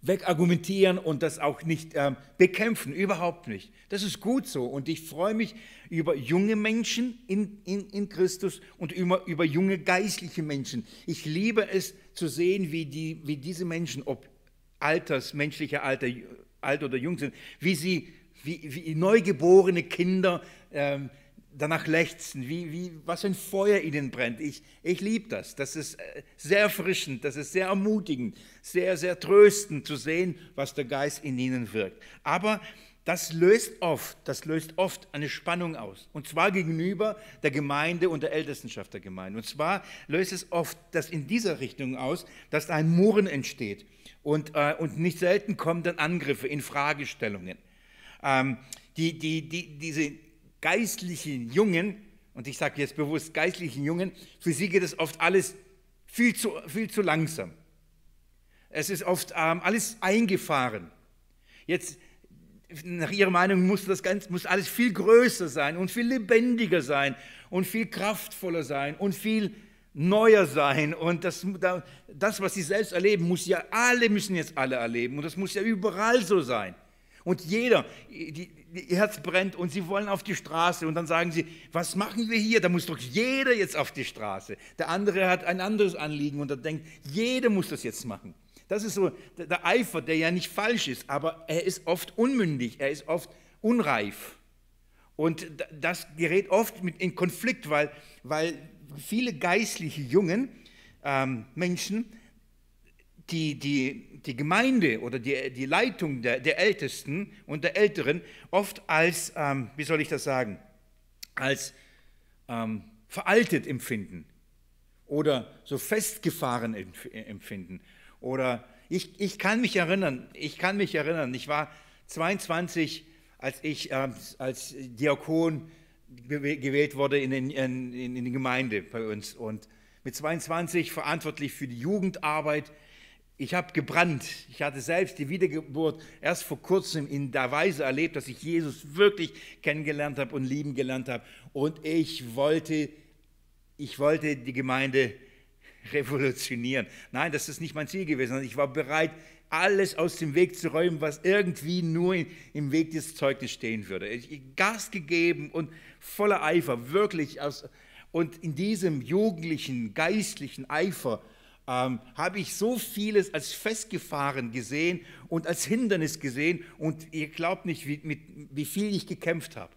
wegargumentieren und das auch nicht ähm, bekämpfen, überhaupt nicht. Das ist gut so. Und ich freue mich über junge Menschen in, in, in Christus und über, über junge geistliche Menschen. Ich liebe es zu sehen, wie, die, wie diese Menschen, ob alters, menschlicher Alter, alt oder jung sind, wie sie, wie, wie neugeborene Kinder ähm, danach lechzen, wie, wie, was ein Feuer ihnen brennt. Ich, ich liebe das. Das ist äh, sehr erfrischend, das ist sehr ermutigend, sehr, sehr tröstend zu sehen, was der Geist in ihnen wirkt. Aber das löst oft, das löst oft eine Spannung aus. Und zwar gegenüber der Gemeinde und der Ältestenschaft der Gemeinde. Und zwar löst es oft das in dieser Richtung aus, dass ein Murren entsteht. Und, äh, und nicht selten kommen dann Angriffe in Fragestellungen. Ähm, die, die, die, diese geistlichen Jungen, und ich sage jetzt bewusst geistlichen Jungen, für sie geht es oft alles viel zu, viel zu langsam. Es ist oft ähm, alles eingefahren. Jetzt nach ihrer Meinung muss das Ganze, muss alles viel größer sein und viel lebendiger sein und viel kraftvoller sein und viel neuer sein. Und das, das, was sie selbst erleben, muss ja alle, müssen jetzt alle erleben. Und das muss ja überall so sein. Und jeder, die, ihr Herz brennt und sie wollen auf die Straße und dann sagen sie, was machen wir hier? Da muss doch jeder jetzt auf die Straße. Der andere hat ein anderes Anliegen und er denkt, jeder muss das jetzt machen. Das ist so der Eifer, der ja nicht falsch ist, aber er ist oft unmündig, er ist oft unreif. Und das gerät oft in Konflikt, weil, weil viele geistliche jungen ähm, Menschen die, die, die Gemeinde oder die, die Leitung der, der Ältesten und der Älteren oft als, ähm, wie soll ich das sagen, als ähm, veraltet empfinden oder so festgefahren empfinden. Oder ich, ich kann mich erinnern, ich kann mich erinnern, ich war 22, als ich äh, als Diakon gewählt wurde in, den, in, in die Gemeinde bei uns und mit 22 verantwortlich für die Jugendarbeit. Ich habe gebrannt. Ich hatte selbst die Wiedergeburt erst vor kurzem in der Weise erlebt, dass ich Jesus wirklich kennengelernt habe und lieben gelernt habe. Und ich wollte, ich wollte die Gemeinde revolutionieren. Nein, das ist nicht mein Ziel gewesen. Ich war bereit, alles aus dem Weg zu räumen, was irgendwie nur im Weg des Zeugnisses stehen würde. Ich Gas gegeben und voller Eifer, wirklich aus. Und in diesem jugendlichen, geistlichen Eifer ähm, habe ich so vieles als festgefahren gesehen und als Hindernis gesehen. Und ihr glaubt nicht, wie, mit, wie viel ich gekämpft habe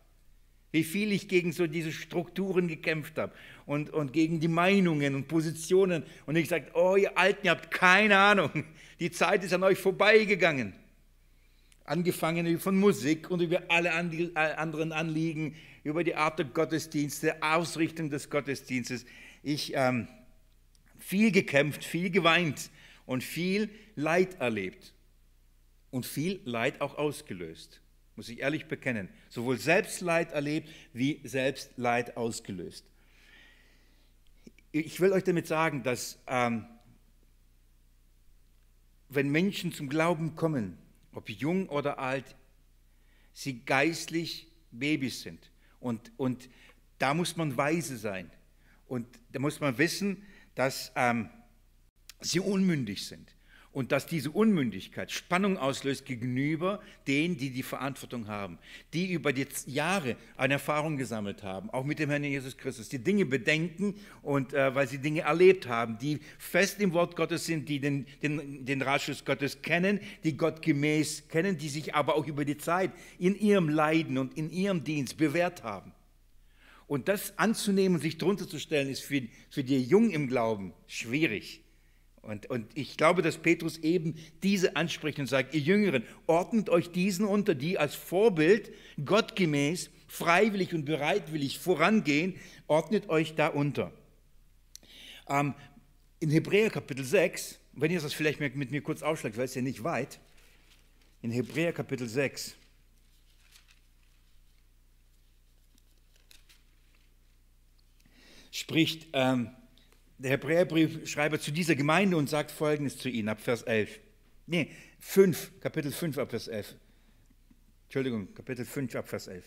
wie viel ich gegen so diese Strukturen gekämpft habe und, und gegen die Meinungen und Positionen. Und ich gesagt, oh ihr Alten, ihr habt keine Ahnung, die Zeit ist an euch vorbeigegangen. Angefangen von Musik und über alle anderen Anliegen, über die Art der Gottesdienste, Ausrichtung des Gottesdienstes. Ich ähm, viel gekämpft, viel geweint und viel Leid erlebt und viel Leid auch ausgelöst muss ich ehrlich bekennen, sowohl Selbstleid erlebt wie Selbstleid ausgelöst. Ich will euch damit sagen, dass ähm, wenn Menschen zum Glauben kommen, ob jung oder alt, sie geistlich Babys sind. Und, und da muss man weise sein. Und da muss man wissen, dass ähm, sie unmündig sind und dass diese Unmündigkeit Spannung auslöst gegenüber denen, die die Verantwortung haben, die über die Jahre eine Erfahrung gesammelt haben, auch mit dem Herrn Jesus Christus, die Dinge bedenken und äh, weil sie Dinge erlebt haben, die fest im Wort Gottes sind, die den, den, den Ratschluss Gottes kennen, die Gott gemäß kennen, die sich aber auch über die Zeit in ihrem Leiden und in ihrem Dienst bewährt haben. Und das anzunehmen sich drunter zu stellen, ist für, für die Jungen im Glauben schwierig. Und, und ich glaube, dass Petrus eben diese anspricht und sagt, ihr Jüngeren, ordnet euch diesen unter, die als Vorbild gottgemäß, freiwillig und bereitwillig vorangehen, ordnet euch da unter. Ähm, in Hebräer Kapitel 6, wenn ihr das vielleicht mit mir kurz aufschlagt, weil es ja nicht weit, in Hebräer Kapitel 6, spricht ähm, der Hebräerbriefschreiber zu dieser Gemeinde und sagt Folgendes zu ihnen ab Vers 11. Nee, 5, Kapitel 5 ab Vers 11. Entschuldigung, Kapitel 5 ab Vers 11.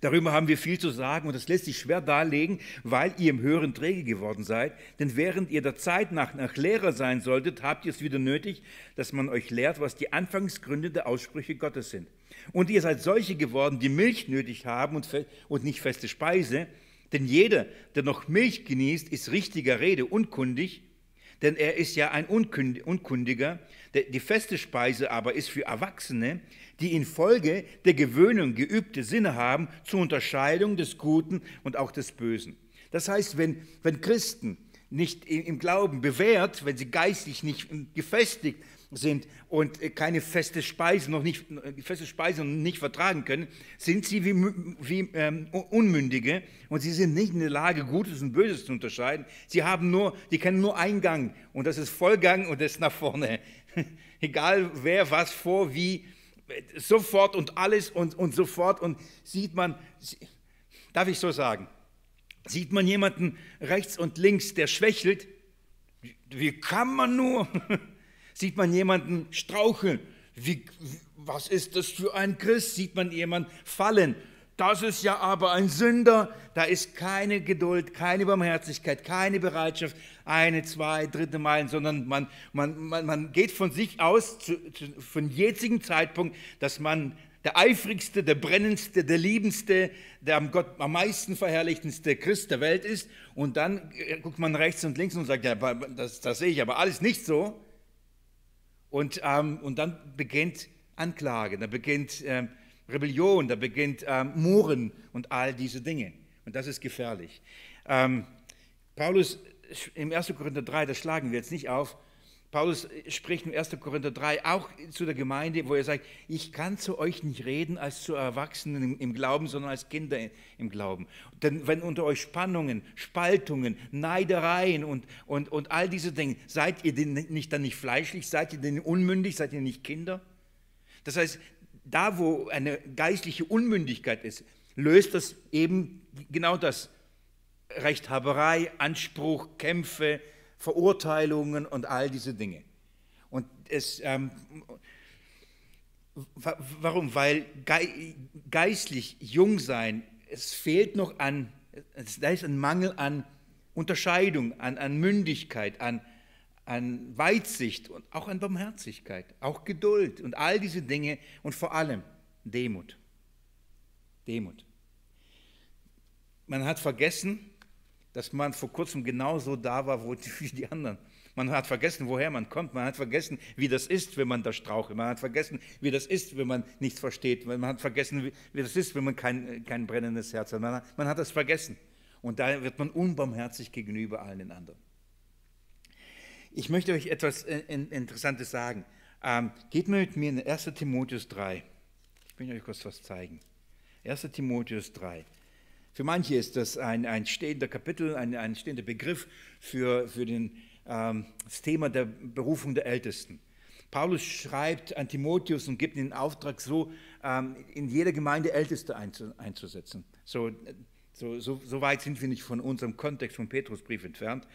Darüber haben wir viel zu sagen und das lässt sich schwer darlegen, weil ihr im Hören träge geworden seid. Denn während ihr der Zeit nach, nach Lehrer sein solltet, habt ihr es wieder nötig, dass man euch lehrt, was die Anfangsgründe der Aussprüche Gottes sind. Und ihr seid solche geworden, die Milch nötig haben und, und nicht feste Speise, denn jeder, der noch Milch genießt, ist richtiger Rede unkundig, denn er ist ja ein Unkundiger. Die feste Speise aber ist für Erwachsene, die infolge der Gewöhnung geübte Sinne haben zur Unterscheidung des Guten und auch des Bösen. Das heißt, wenn, wenn Christen nicht im Glauben bewährt, wenn sie geistig nicht gefestigt sind und keine feste Speise noch nicht feste Speise nicht vertragen können, sind sie wie, wie ähm, Unmündige und sie sind nicht in der Lage, Gutes und Böses zu unterscheiden. Sie haben nur, die kennen nur Eingang und das ist Vollgang und das ist nach vorne. Egal wer was vor, wie, sofort und alles und, und sofort und sieht man, darf ich so sagen, sieht man jemanden rechts und links, der schwächelt, wie kann man nur? Sieht man jemanden straucheln? Wie, was ist das für ein Christ? Sieht man jemanden fallen? Das ist ja aber ein Sünder. Da ist keine Geduld, keine Barmherzigkeit, keine Bereitschaft, eine, zwei, dritte Meilen, sondern man, man, man, man geht von sich aus, zu, zu, von jetzigen Zeitpunkt, dass man der eifrigste, der brennendste, der liebendste, der am Gott am meisten verherrlichtendste Christ der Welt ist. Und dann äh, guckt man rechts und links und sagt, ja, das, das sehe ich aber alles nicht so. Und, ähm, und dann beginnt Anklage, da beginnt ähm, Rebellion, da beginnt ähm, Murren und all diese Dinge. Und das ist gefährlich. Ähm, Paulus im 1. Korinther 3, das schlagen wir jetzt nicht auf, Paulus spricht im 1. Korinther 3 auch zu der Gemeinde, wo er sagt, ich kann zu euch nicht reden als zu Erwachsenen im Glauben, sondern als Kinder im Glauben. Denn wenn unter euch Spannungen, Spaltungen, Neidereien und, und, und all diese Dinge, seid ihr denn nicht dann nicht fleischlich, seid ihr denn unmündig, seid ihr nicht Kinder? Das heißt, da wo eine geistliche Unmündigkeit ist, löst das eben genau das. Rechthaberei, Anspruch, Kämpfe, Verurteilungen und all diese Dinge. Und es, ähm, warum? Weil geistlich jung sein, es fehlt noch an, da ist ein Mangel an Unterscheidung, an, an Mündigkeit, an, an Weitsicht und auch an Barmherzigkeit, auch Geduld und all diese Dinge und vor allem Demut. Demut. Man hat vergessen, dass man vor kurzem genauso da war wie die anderen. Man hat vergessen, woher man kommt. Man hat vergessen, wie das ist, wenn man da strauchelt. Man hat vergessen, wie das ist, wenn man nichts versteht. Man hat vergessen, wie das ist, wenn man kein, kein brennendes Herz hat. Man, hat. man hat das vergessen. Und da wird man unbarmherzig gegenüber allen den anderen. Ich möchte euch etwas äh, Interessantes sagen. Ähm, geht mal mit mir in 1. Timotheus 3. Ich will euch kurz was zeigen. 1. Timotheus 3. Für manche ist das ein, ein stehender Kapitel, ein, ein stehender Begriff für, für den, ähm, das Thema der Berufung der Ältesten. Paulus schreibt an Timotheus und gibt ihm den Auftrag, so ähm, in jeder Gemeinde Älteste einzusetzen. So, so, so, so, weit sind wir nicht von unserem Kontext vom Petrusbrief entfernt.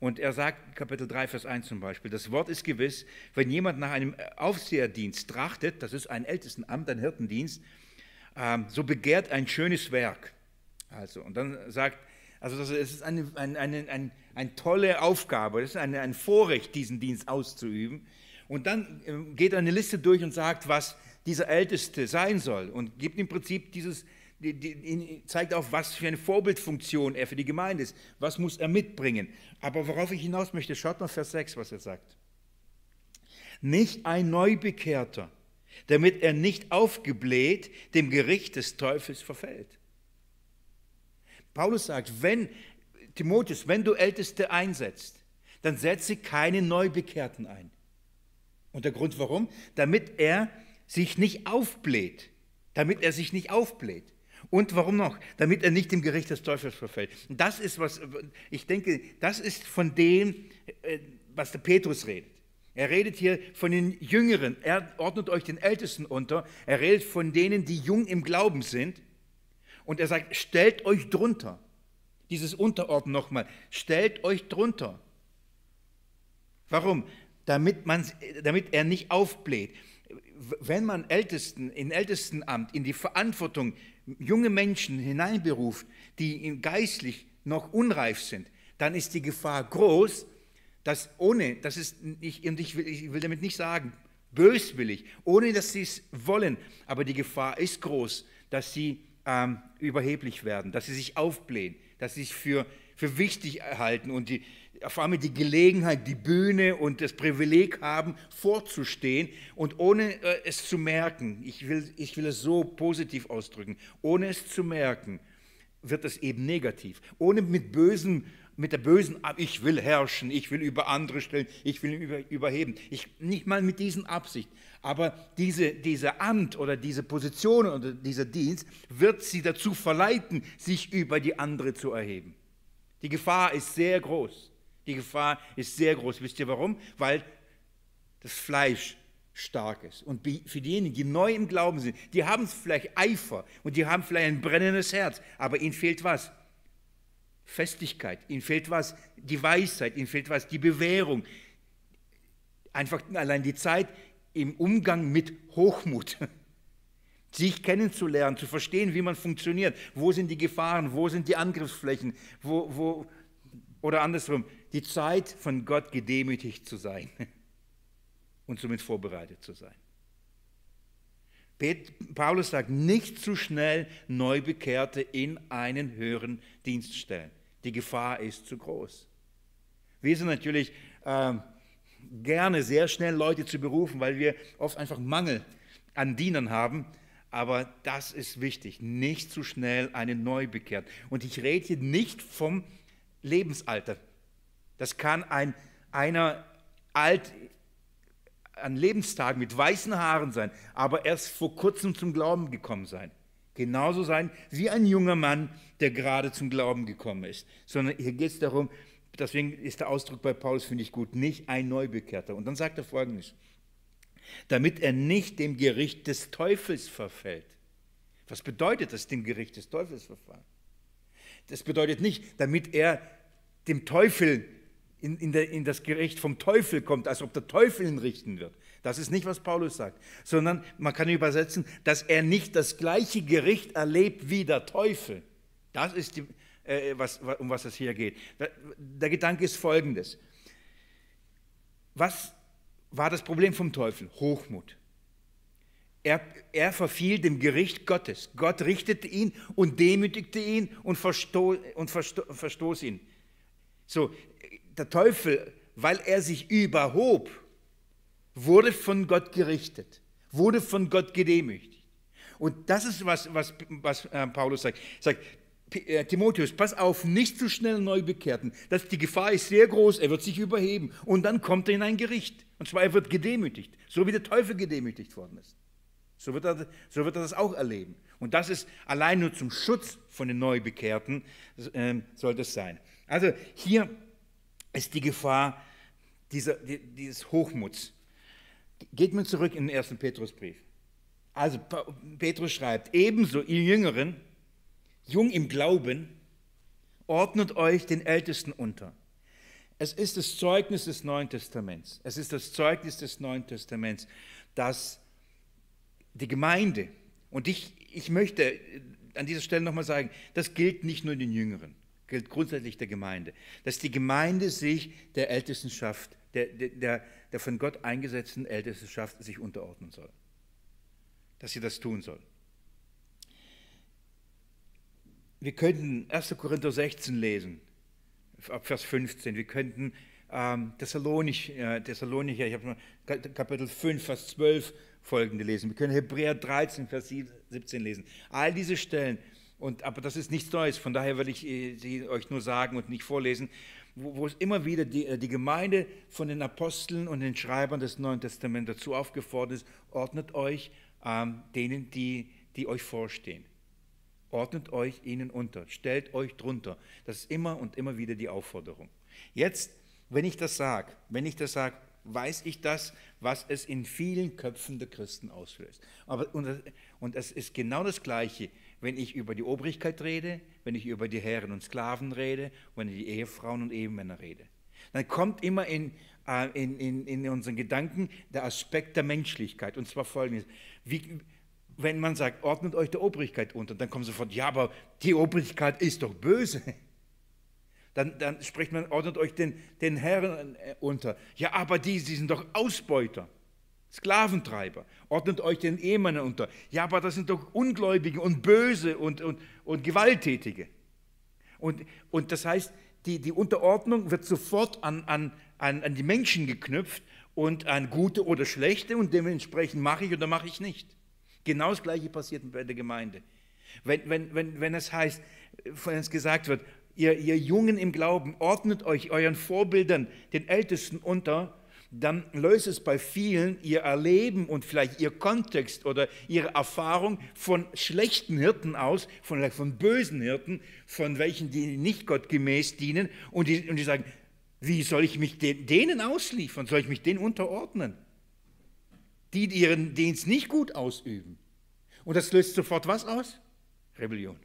Und er sagt, Kapitel 3, Vers 1 zum Beispiel, das Wort ist gewiss, wenn jemand nach einem Aufseherdienst trachtet, das ist ein Ältestenamt, ein Hirtendienst, ähm, so begehrt ein schönes Werk also, und dann sagt Also es ist eine, eine, eine, eine, tolle Aufgabe, es ist ein Vorrecht, diesen Dienst auszuüben. Und dann ähm, geht er eine Liste durch und sagt, was dieser Älteste sein soll und gibt im Prinzip dieses, die, die, zeigt auf, was für eine Vorbildfunktion er für die Gemeinde ist. Was muss er mitbringen? Aber worauf ich hinaus möchte, schaut mal Vers 6, was er sagt. Nicht ein Neubekehrter, damit er nicht aufgebläht dem Gericht des Teufels verfällt. Paulus sagt, wenn, Timotheus, wenn du Älteste einsetzt, dann setze keine Neubekehrten ein. Und der Grund warum? Damit er sich nicht aufbläht. Damit er sich nicht aufbläht. Und warum noch? Damit er nicht dem Gericht des Teufels verfällt. Das ist, was ich denke, das ist von dem, äh, was der Petrus redet. Er redet hier von den Jüngeren. Er ordnet euch den Ältesten unter. Er redet von denen, die jung im Glauben sind. Und er sagt, stellt euch drunter. Dieses Unterordnen nochmal. Stellt euch drunter. Warum? Damit, man, damit er nicht aufbläht. Wenn man Ältesten, in Ältestenamt, in die Verantwortung junge Menschen hineinberuft, die geistlich noch unreif sind, dann ist die Gefahr groß, dass ohne, das ist nicht, und ich will, ich will damit nicht sagen, böswillig, ohne dass sie es wollen, aber die Gefahr ist groß, dass sie ähm, überheblich werden, dass sie sich aufblähen, dass sie sich für, für wichtig halten und die, auf einmal die Gelegenheit, die Bühne und das Privileg haben, vorzustehen und ohne äh, es zu merken, ich will, ich will es so positiv ausdrücken, ohne es zu merken, wird es eben negativ. Ohne mit bösen mit der bösen, ich will herrschen, ich will über andere stellen, ich will über, überheben. Ich, nicht mal mit diesen Absicht. Aber diese, diese Amt oder diese Position oder dieser Dienst wird sie dazu verleiten, sich über die andere zu erheben. Die Gefahr ist sehr groß. Die Gefahr ist sehr groß. Wisst ihr warum? Weil das Fleisch stark ist. Und für diejenigen, die neu im Glauben sind, die haben vielleicht Eifer und die haben vielleicht ein brennendes Herz, aber ihnen fehlt was? Festigkeit, ihnen fehlt was? Die Weisheit, ihnen fehlt was? Die Bewährung. Einfach allein die Zeit im Umgang mit Hochmut. Sich kennenzulernen, zu verstehen, wie man funktioniert. Wo sind die Gefahren? Wo sind die Angriffsflächen? Wo, wo, oder andersrum, die Zeit von Gott gedemütigt zu sein und somit vorbereitet zu sein. Paulus sagt, nicht zu schnell Neubekehrte in einen höheren Dienst stellen. Die Gefahr ist zu groß. Wir sind natürlich äh, gerne sehr schnell Leute zu berufen, weil wir oft einfach Mangel an Dienern haben. Aber das ist wichtig, nicht zu schnell einen Neubekehrt. Und ich rede hier nicht vom Lebensalter. Das kann ein, einer alt an Lebenstagen mit weißen Haaren sein, aber erst vor kurzem zum Glauben gekommen sein. Genauso sein wie ein junger Mann, der gerade zum Glauben gekommen ist. Sondern hier geht es darum, deswegen ist der Ausdruck bei Paulus, finde ich gut, nicht ein Neubekehrter. Und dann sagt er folgendes, damit er nicht dem Gericht des Teufels verfällt. Was bedeutet das, dem Gericht des Teufels verfallen? Das bedeutet nicht, damit er dem Teufel in, in, der, in, das Gericht vom Teufel kommt, als ob der Teufel ihn richten wird. Das ist nicht, was Paulus sagt, sondern man kann übersetzen, dass er nicht das gleiche Gericht erlebt wie der Teufel. Das ist, die, äh, was, um was es hier geht. Der, Gedanke ist folgendes. Was war das Problem vom Teufel? Hochmut. Er, er, verfiel dem Gericht Gottes. Gott richtete ihn und demütigte ihn und, versto, und versto, verstoß ihn. So, der Teufel, weil er sich überhob, wurde von Gott gerichtet, wurde von Gott gedemütigt. Und das ist, was, was, was äh, Paulus sagt. Er sagt, Timotheus, pass auf, nicht zu schnell neu bekehrten. Das, die Gefahr ist sehr groß, er wird sich überheben. Und dann kommt er in ein Gericht. Und zwar, er wird gedemütigt, so wie der Teufel gedemütigt worden ist. So wird, er, so wird er das auch erleben. Und das ist allein nur zum Schutz von den Neubekehrten, äh, soll das sein. Also hier ist die Gefahr dieser, dieses Hochmuts. Geht mir zurück in den ersten Petrusbrief. Also Petrus schreibt, ebenso ihr Jüngeren, jung im Glauben, ordnet euch den Ältesten unter. Es ist das Zeugnis des Neuen Testaments. Es ist das Zeugnis des Neuen Testaments, dass die Gemeinde, und ich, ich möchte an dieser Stelle nochmal sagen, das gilt nicht nur den Jüngeren. gilt grundsätzlich der Gemeinde, dass die Gemeinde sich der Ältestenschaft, der, der, der von Gott eingesetzten Ältestenschaft sich unterordnen soll. Dass sie das tun soll. Wir könnten 1. Korinther 16 lesen, ab Vers 15. Wir könnten ähm, Thessalonich, äh, Thessalonicher, ich habe Kapitel 5, Vers 12 folgende lesen. Wir können Hebräer 13, Vers 17 lesen. All diese Stellen, und, aber das ist nichts Neues, von daher werde ich äh, sie euch nur sagen und nicht vorlesen, wo, wo es immer wieder die, äh, die Gemeinde von den Aposteln und den Schreibern des Neuen Testaments dazu aufgefordert ist, ordnet euch ähm, denen, die, die euch vorstehen. Ordnet euch ihnen unter, stellt euch drunter. Das ist immer und immer wieder die Aufforderung. Jetzt wenn ich das sage, wenn ich das sage, weiß ich das, was es in vielen Köpfen der Christen auslöst. Aber, und, und es ist genau das Gleiche, wenn ich über die Obrigkeit rede, wenn ich über die Herren und Sklaven rede, wenn ich die Ehefrauen und Ehemänner rede. Dann kommt immer in, äh, in, in, in unseren Gedanken der Aspekt der Menschlichkeit. Und zwar folgendes. Wie, wenn man sagt, ordnet euch der Obrigkeit unter, dann kommt sofort, ja, aber die Obrigkeit ist doch böse. Dann, dann spricht man, ordnet euch den, den Herren äh, unter. Ja, aber die, die sind doch Ausbeuter, Sklaventreiber. Ordnet euch den Ehemännern unter. Ja, aber das sind doch Ungläubige und Böse und, und, und Gewalttätige. Und, und das heißt, die, die Unterordnung wird sofort an, an, an, an die Menschen geknüpft und an gute oder schlechte und dementsprechend mache ich oder mache ich nicht. Genau das Gleiche passiert bei der Gemeinde. Wenn, wenn, wenn, wenn es heißt, wenn es gesagt wird, ihr, ihr Jungen im Glauben, ordnet euch euren Vorbildern, den Ältesten unter, dann löst es bei vielen ihr Erleben und vielleicht ihr Kontext oder ihre Erfahrung von schlechten Hirten aus, von, von bösen Hirten, von welchen, die nicht gottgemäß dienen und die, und die sagen, wie soll ich mich denen ausliefern? Soll ich mich denen unterordnen? Die, ihren Dienst nicht gut ausüben. Und das löst sofort was aus? Rebellion.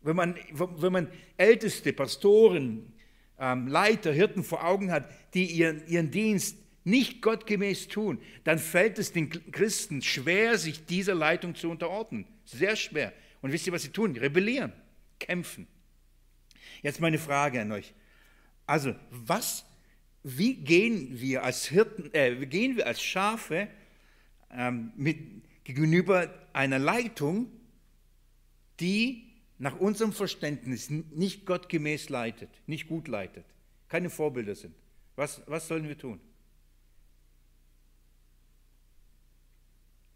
Wenn man, wenn man Älteste, Pastoren, ähm, Leiter, Hirten vor Augen hat, die ihren, ihren Dienst nicht gottgemäß tun, dann fällt es den Christen schwer, sich dieser Leitung zu unterordnen. Sehr schwer. Und wisst ihr, was sie tun? Rebellieren, kämpfen. Jetzt meine Frage an euch. Also, was, wie gehen wir als Hirten, äh, wie gehen wir als Schafe ähm, mit, gegenüber einer Leitung, die nach unserem Verständnis nicht gottgemäß leitet, nicht gut leitet, keine Vorbilder sind, was, was sollen wir tun?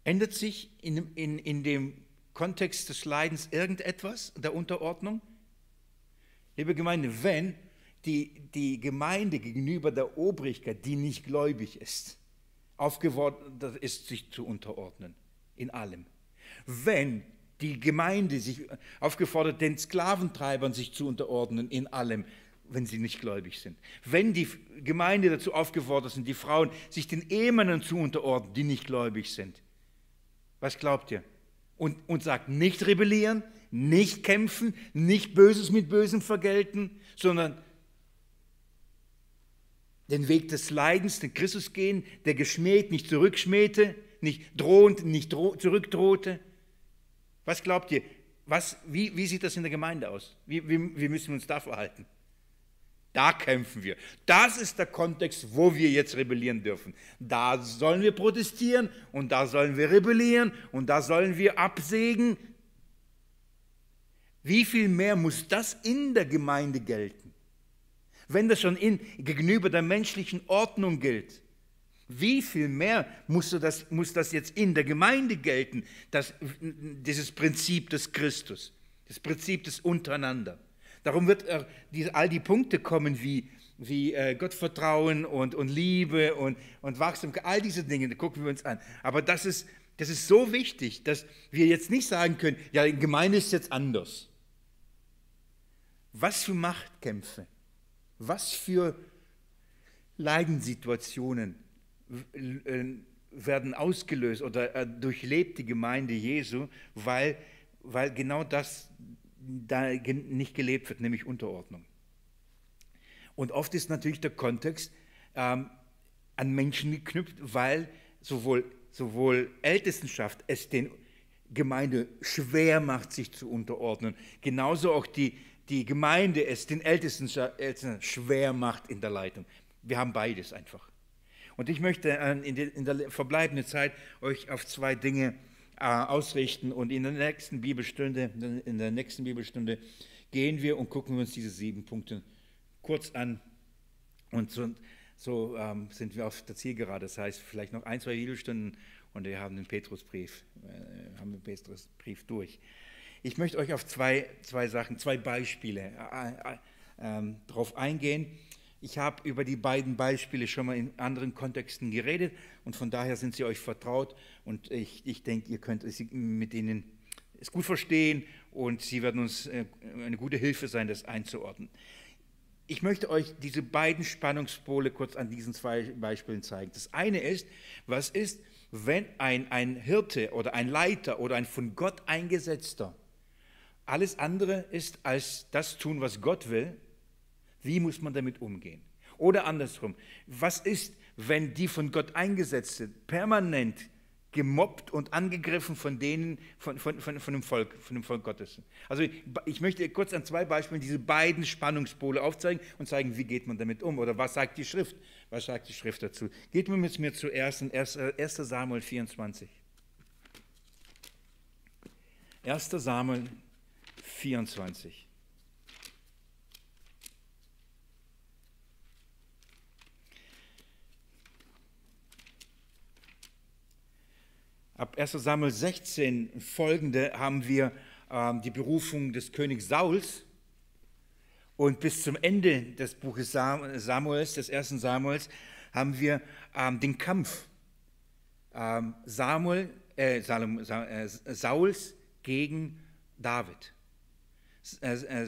Ändert sich in, in, in dem Kontext des Leidens irgendetwas der Unterordnung? Liebe Gemeinde, wenn die, die Gemeinde gegenüber der Obrigkeit, die nicht gläubig ist, aufgefordert ist, sich zu unterordnen, in allem. Wenn die Gemeinde sich aufgefordert, den Sklaventreibern sich zu unterordnen in allem, wenn sie nicht gläubig sind. Wenn die Gemeinde dazu aufgefordert sind, die Frauen sich den Ehemännern zu unterordnen, die nicht gläubig sind. Was glaubt ihr? Und, und sagt, nicht rebellieren, nicht kämpfen, nicht Böses mit Bösem vergelten, sondern den Weg des Leidens, den Christus gehen, der geschmäht, nicht zurückschmähte, nicht drohend, nicht dro zurückdrohte. Was glaubt ihr? Was, wie, wie sieht das in der Gemeinde aus? Wie, wie, wie müssen wir uns da verhalten? Da kämpfen wir. Das ist der Kontext, wo wir jetzt rebellieren dürfen. Da sollen wir protestieren und da sollen wir rebellieren und da sollen wir absägen. Wie viel mehr muss das in der Gemeinde gelten? Wenn das schon in, gegenüber der menschlichen Ordnung gilt, wie viel mehr muss das, muss das jetzt in der Gemeinde gelten, das, dieses Prinzip des Christus, das Prinzip des Untereinander. Darum wird all die Punkte kommen wie, wie äh, Gottvertrauen und, und Liebe und, und Wachstum, all diese Dinge, gucken wir uns an. Aber das ist, das ist so wichtig, dass wir jetzt nicht sagen können, ja, die Gemeinde ist jetzt anders. Was für Machtkämpfe, was für Leidenssituationen äh, werden ausgelöst oder äh, durchlebt die Gemeinde Jesu, weil, weil genau das da nicht gelebt wird, nämlich Unterordnung. Und oft ist natürlich der Kontext ähm, an Menschen geknüpft, weil sowohl, sowohl Ältestenschaft es den Gemeinde schwer macht, sich zu unterordnen, genauso auch die, die Gemeinde es den Ältesten schwer macht in der Leitung. Wir haben beides einfach. Und ich möchte in der verbleibenden Zeit euch auf zwei Dinge äh, ausrichten und in der nächsten Bibelstunde, in der nächsten Bibelstunde gehen wir und gucken uns diese sieben Punkte kurz an und so, so ähm, sind wir auf der Zielgerade. Das heißt, vielleicht noch ein, zwei Bibelstunden und wir haben den Petrusbrief, äh, haben den Petrusbrief durch. Ich möchte euch auf zwei, zwei Sachen, zwei Beispiele äh, äh, ähm, drauf eingehen. Ich habe über die beiden Beispiele schon mal in anderen Kontexten geredet und von daher sind sie euch vertraut und ich, ich denke, ihr könnt mit ihnen es gut verstehen und sie werden uns äh, eine gute Hilfe sein, das einzuordnen. Ich möchte euch diese beiden Spannungspole kurz an diesen zwei Beispielen zeigen. Das eine ist, was ist, wenn ein, ein Hirte oder ein Leiter oder ein von Gott eingesetzter alles andere ist als das tun, was Gott will, wie muss man damit umgehen? Oder andersrum, was ist, wenn die von Gott eingesetzte permanent gemobbt und angegriffen von denen, von, von, von, von, dem, Volk, von dem Volk Gottes. Also ich, ich möchte kurz an zwei Beispielen diese beiden Spannungspole aufzeigen und zeigen, wie geht man damit um oder was sagt die Schrift, was sagt die Schrift dazu. Geht man mit mir zuerst in 1. Samuel 24. 1. Samuel 24. Ab 1 Samuel 16 folgende haben wir ähm, die Berufung des Königs Sauls. Und bis zum Ende des Buches Samuels, des ersten Samuels, haben wir ähm, den Kampf ähm, Samuel, äh, Salom, äh, Sauls gegen David. Äh, äh,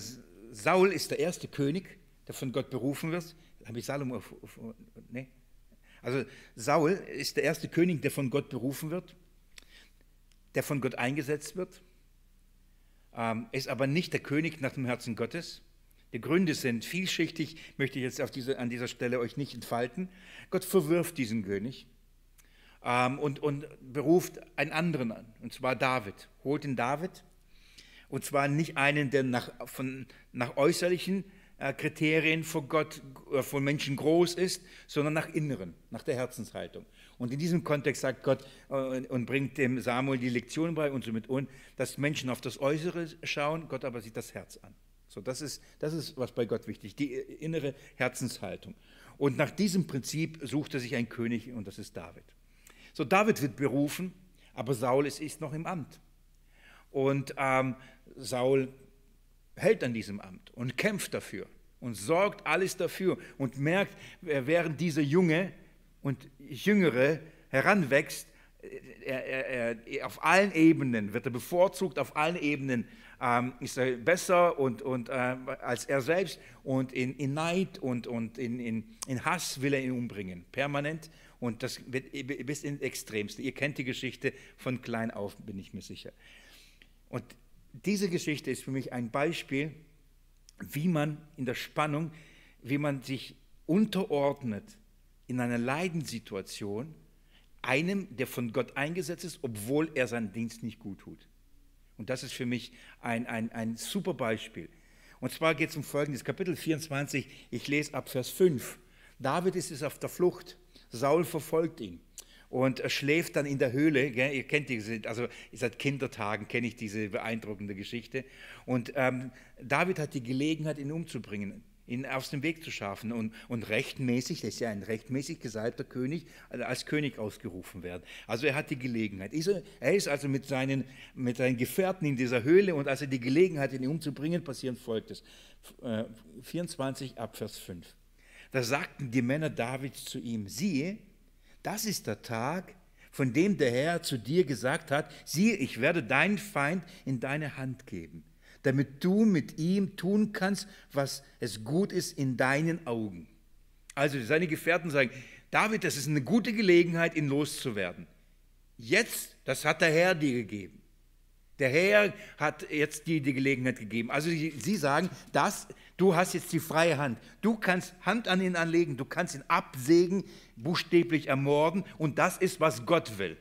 Saul ist der erste König, der von Gott berufen wird. Habe ich Salomo auf, auf, nee. Also Saul ist der erste König, der von Gott berufen wird der von Gott eingesetzt wird, ähm, ist aber nicht der König nach dem Herzen Gottes. Die Gründe sind vielschichtig, möchte ich jetzt diese, an dieser Stelle euch nicht entfalten. Gott verwirft diesen König ähm, und, und beruft einen anderen an, und zwar David. Holt den David, und zwar nicht einen, der nach, von, nach äußerlichen äh, Kriterien vor Gott, äh, von Menschen groß ist, sondern nach inneren, nach der Herzenshaltung. Und in diesem Kontext sagt Gott äh, und bringt dem Samuel die Lektion bei und somit un, dass Menschen auf das Äußere schauen, Gott aber sieht das Herz an. So, das ist, das ist was bei Gott wichtig, die innere Herzenshaltung. Und nach diesem Prinzip sucht er sich einen König und das ist David. So, David wird berufen, aber Saul ist, ist noch im Amt. Und ähm, Saul hält an diesem Amt und kämpft dafür und sorgt alles dafür und merkt, während dieser Junge und Jüngere heranwächst, er, er, er, auf allen Ebenen wird er bevorzugt, auf allen Ebenen ähm, ist er besser und, und, äh, als er selbst und in, in Neid und, und in, in, in, Hass will er ihn umbringen, permanent und das wird bis ins Extremste. Ihr kennt die Geschichte von klein auf, bin ich mir sicher. Und diese Geschichte ist für mich ein Beispiel, wie man in der Spannung, wie man sich unterordnet in einer Leidenssituation einem, der von Gott eingesetzt ist, obwohl er seinen Dienst nicht gut tut. Und das ist für mich ein, ein, ein super Beispiel. Und zwar geht es um folgendes, Kapitel 24, ich lese ab Vers 5. David ist es auf der Flucht, Saul verfolgt ihn und schläft dann in der Höhle. Gell? Ihr kennt diese, also seit Kindertagen kenne ich diese beeindruckende Geschichte. Und ähm, David hat die Gelegenheit, ihn umzubringen ihn aus dem Weg zu schaffen und, und rechtmäßig, das ist ja ein rechtmäßig gesalbter König, also als König ausgerufen werden. Also er hat die Gelegenheit. Er ist also mit seinen, mit seinen Gefährten in dieser Höhle und als er die Gelegenheit hat, ihn umzubringen, passiert folgendes. 24 ab Vers 5. Da sagten die Männer Davids zu ihm, siehe, das ist der Tag, von dem der Herr zu dir gesagt hat, siehe, ich werde deinen Feind in deine Hand geben damit du mit ihm tun kannst, was es gut ist in deinen Augen. Also seine Gefährten sagen, David, das ist eine gute Gelegenheit, ihn loszuwerden. Jetzt, das hat der Herr dir gegeben. Der Herr hat jetzt dir die Gelegenheit gegeben. Also sie, sie sagen, das, du hast jetzt die freie Hand. Du kannst Hand an ihn anlegen, du kannst ihn absägen, buchstäblich ermorden und das ist, was Gott will.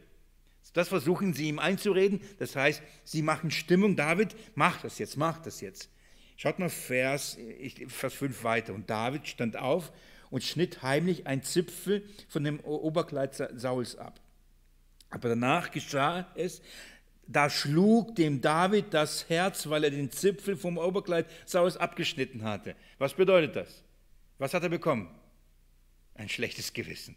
Das versuchen sie ihm einzureden. Das heißt, sie machen Stimmung. David, mach das jetzt, mach das jetzt. Schaut mal Vers, Vers 5 weiter. Und David stand auf und schnitt heimlich ein Zipfel von dem Oberkleid Sauls ab. Aber danach geschah es, da schlug dem David das Herz, weil er den Zipfel vom Oberkleid Sauls abgeschnitten hatte. Was bedeutet das? Was hat er bekommen? Ein schlechtes Gewissen.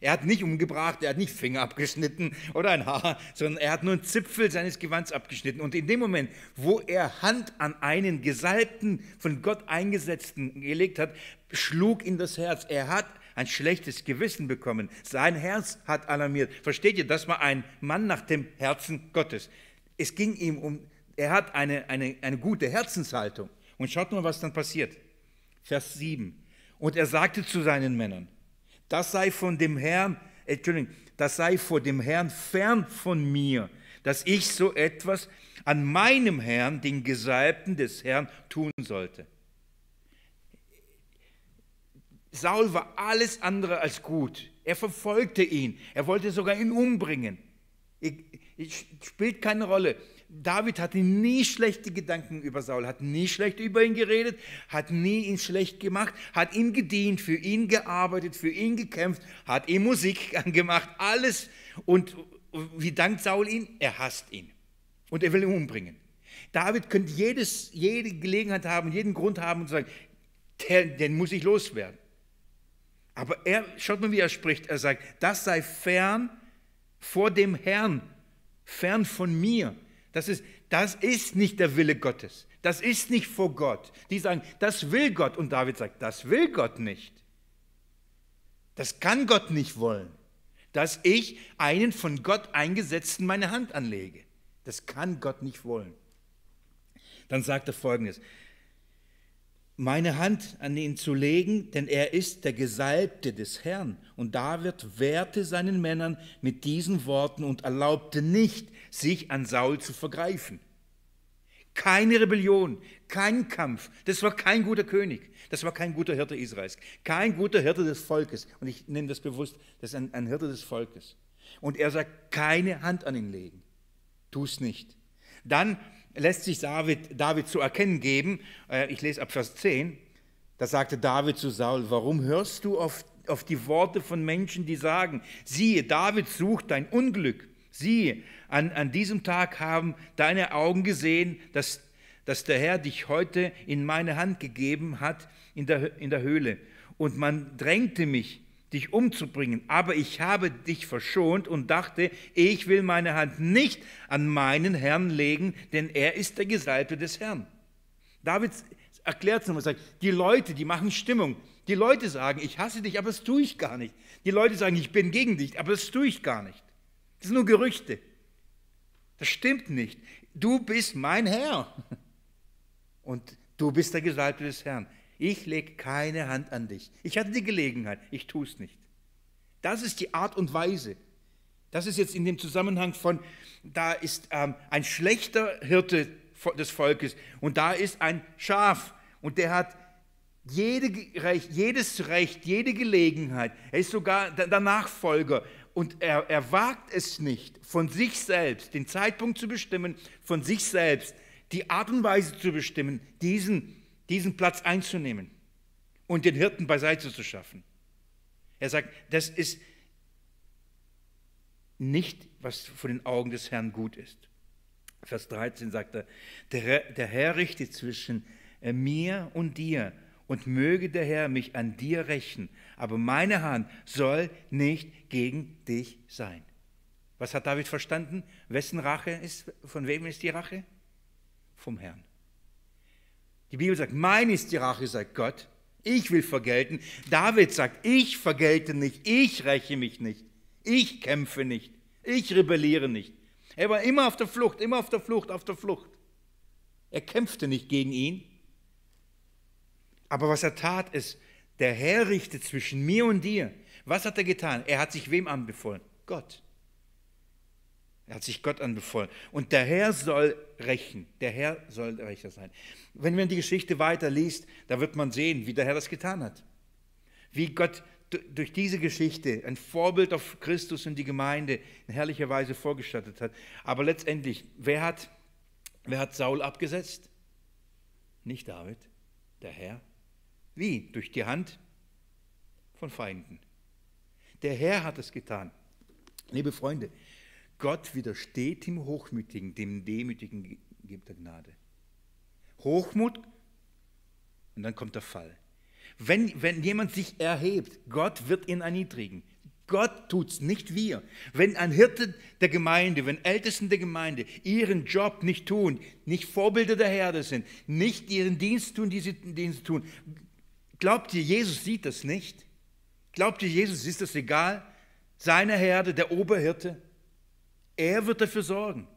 Er hat nicht umgebracht, er hat nicht Finger abgeschnitten oder ein Haar, sondern er hat nur einen Zipfel seines Gewands abgeschnitten. Und in dem Moment, wo er Hand an einen Gesalbten, von Gott eingesetzten gelegt hat, schlug ihn das Herz. Er hat ein schlechtes Gewissen bekommen. Sein Herz hat alarmiert. Versteht ihr, das war ein Mann nach dem Herzen Gottes. Es ging ihm um, er hat eine, eine, eine gute Herzenshaltung. Und schaut mal, was dann passiert. Vers 7. Und er sagte zu seinen Männern, das sei von dem Herrn, Entschuldigung, das sei vor dem Herrn fern von mir, dass ich so etwas an meinem Herrn, den Gesalbten des Herrn, tun sollte. Saul war alles andere als gut. Er verfolgte ihn. Er wollte sogar ihn umbringen. Ich, spielt keine Rolle. David hatte nie schlechte Gedanken über Saul, hat nie schlecht über ihn geredet, hat nie ihn schlecht gemacht, hat ihm gedient, für ihn gearbeitet, für ihn gekämpft, hat ihm Musik angemacht, alles. Und wie dankt Saul ihn? Er hasst ihn und er will ihn umbringen. David könnte jedes, jede Gelegenheit haben, jeden Grund haben und sagen, den muss ich loswerden. Aber er, schaut mal, wie er spricht. Er sagt, das sei fern vor dem Herrn, fern von mir. Das ist, das ist nicht der Wille Gottes. Das ist nicht vor Gott. Die sagen, das will Gott. Und David sagt, das will Gott nicht. Das kann Gott nicht wollen, dass ich einen von Gott eingesetzten meine Hand anlege. Das kann Gott nicht wollen. Dann sagt er folgendes, meine Hand an ihn zu legen, denn er ist der Gesalbte des Herrn. Und David wehrte seinen Männern mit diesen Worten und erlaubte nicht, sich an Saul zu vergreifen. Keine Rebellion, kein Kampf. Das war kein guter König. Das war kein guter Hirte Israels. Kein guter Hirte des Volkes. Und ich nenne das bewusst, das ist ein, ein Hirte des Volkes. Und er sagt, keine Hand an ihn legen. Tu es nicht. Dann lässt sich David, David zu erkennen geben, äh, ich lese ab Vers 10, da sagte David zu Saul, warum hörst du auf, auf die Worte von Menschen, die sagen, siehe, David sucht dein Unglück. Siehe, an, an diesem Tag haben deine Augen gesehen, dass, dass der Herr dich heute in meine Hand gegeben hat in der, in der Höhle. Und man drängte mich, dich umzubringen. Aber ich habe dich verschont und dachte, ich will meine Hand nicht an meinen Herrn legen, denn er ist der Gesalbte des Herrn. David erklärt es nochmal, sagt, die Leute, die machen Stimmung. Die Leute sagen, ich hasse dich, aber das tue ich gar nicht. Die Leute sagen, ich bin gegen dich, aber das tue ich gar nicht. Das sind nur Gerüchte. Das stimmt nicht. Du bist mein Herr. Und du bist der Gesalbte des Herrn. Ich lege keine Hand an dich. Ich hatte die Gelegenheit, ich tue es nicht. Das ist die Art und Weise. Das ist jetzt in dem Zusammenhang von, da ist ähm, ein schlechter Hirte des Volkes und da ist ein Schaf und der hat jede Recht, jedes Recht, jede Gelegenheit. Er ist sogar der Nachfolger und er, er wagt es nicht, von sich selbst den Zeitpunkt zu bestimmen, von sich selbst die Art und Weise zu bestimmen, diesen diesen Platz einzunehmen und den Hirten beiseite zu schaffen. Er sagt, das ist nicht, was vor den Augen des Herrn gut ist. Vers 13 sagt er, der, der Herr richtet zwischen äh, mir und dir und möge der Herr mich an dir rächen, aber meine Hand soll nicht gegen dich sein. Was hat David verstanden? Wessen Rache ist, von wem ist die Rache? Vom Herrn. Die Bibel sagt, mein ist die Rache, sagt Gott. Ich will vergelten. David sagt, ich vergelte nicht, ich räche mich nicht, ich kämpfe nicht, ich rebelliere nicht. Er war immer auf der Flucht, immer auf der Flucht, auf der Flucht. Er kämpfte nicht gegen ihn. Aber was er tat, ist, der Herr richtet zwischen mir und dir. Was hat er getan? Er hat sich wem anbefohlen? Gott. Er hat sich Gott anbefohlen. Und der Herr soll rächen. Der Herr soll der Rächer sein. Wenn man die Geschichte weiterliest, da wird man sehen, wie der Herr das getan hat. Wie Gott durch diese Geschichte ein Vorbild auf Christus und die Gemeinde in herrlicher Weise vorgestattet hat. Aber letztendlich, wer hat, wer hat Saul abgesetzt? Nicht David, der Herr. Wie? Durch die Hand von Feinden. Der Herr hat es getan. Liebe Freunde, Gott widersteht dem Hochmütigen, dem Demütigen gibt er Gnade. Hochmut und dann kommt der Fall. Wenn, wenn jemand sich erhebt, Gott wird ihn erniedrigen. Gott tut es, nicht wir. Wenn ein Hirte der Gemeinde, wenn Ältesten der Gemeinde ihren Job nicht tun, nicht Vorbilder der Herde sind, nicht ihren Dienst tun, die sie, den sie tun, glaubt ihr, Jesus sieht das nicht? Glaubt ihr, Jesus ist das egal? Seine Herde, der Oberhirte, er wird dafür sorgen.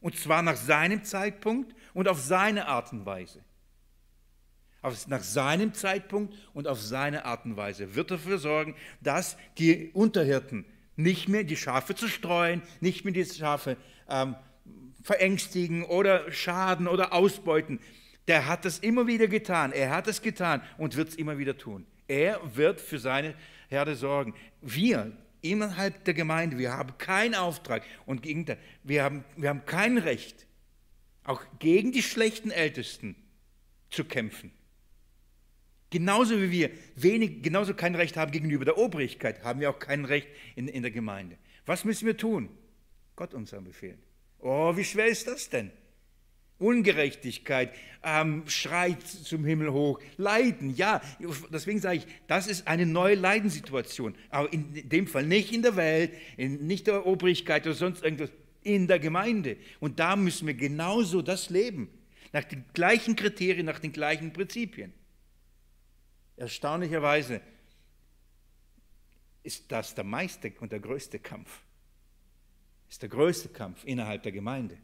Und zwar nach seinem Zeitpunkt und auf seine Art und Weise nach seinem Zeitpunkt und auf seine Art und Weise wird dafür sorgen, dass die Unterhirten nicht mehr die Schafe zu streuen, nicht mehr die Schafe ähm, verängstigen oder schaden oder ausbeuten. Der hat das immer wieder getan. Er hat es getan und wird es immer wieder tun. Er wird für seine Herde sorgen. Wir innerhalb der Gemeinde, wir haben keinen Auftrag und gegen, wir, haben, wir haben kein Recht, auch gegen die schlechten Ältesten zu kämpfen. Genauso wie wir wenig, genauso kein Recht haben gegenüber der Obrigkeit, haben wir auch kein Recht in, in der Gemeinde. Was müssen wir tun? Gott uns anbefehlen. Oh, wie schwer ist das denn? Ungerechtigkeit, ähm, schreit zum Himmel hoch, Leiden, ja, deswegen sage ich, das ist eine neue Leidenssituation, aber in dem Fall nicht in der Welt, in, nicht der Obrigkeit oder sonst irgendwas, in der Gemeinde. Und da müssen wir genauso das leben, nach den gleichen Kriterien, nach den gleichen Prinzipien. Erstaunlicherweise ist das der meiste und der größte Kampf. Ist der größte Kampf innerhalb der Gemeinde.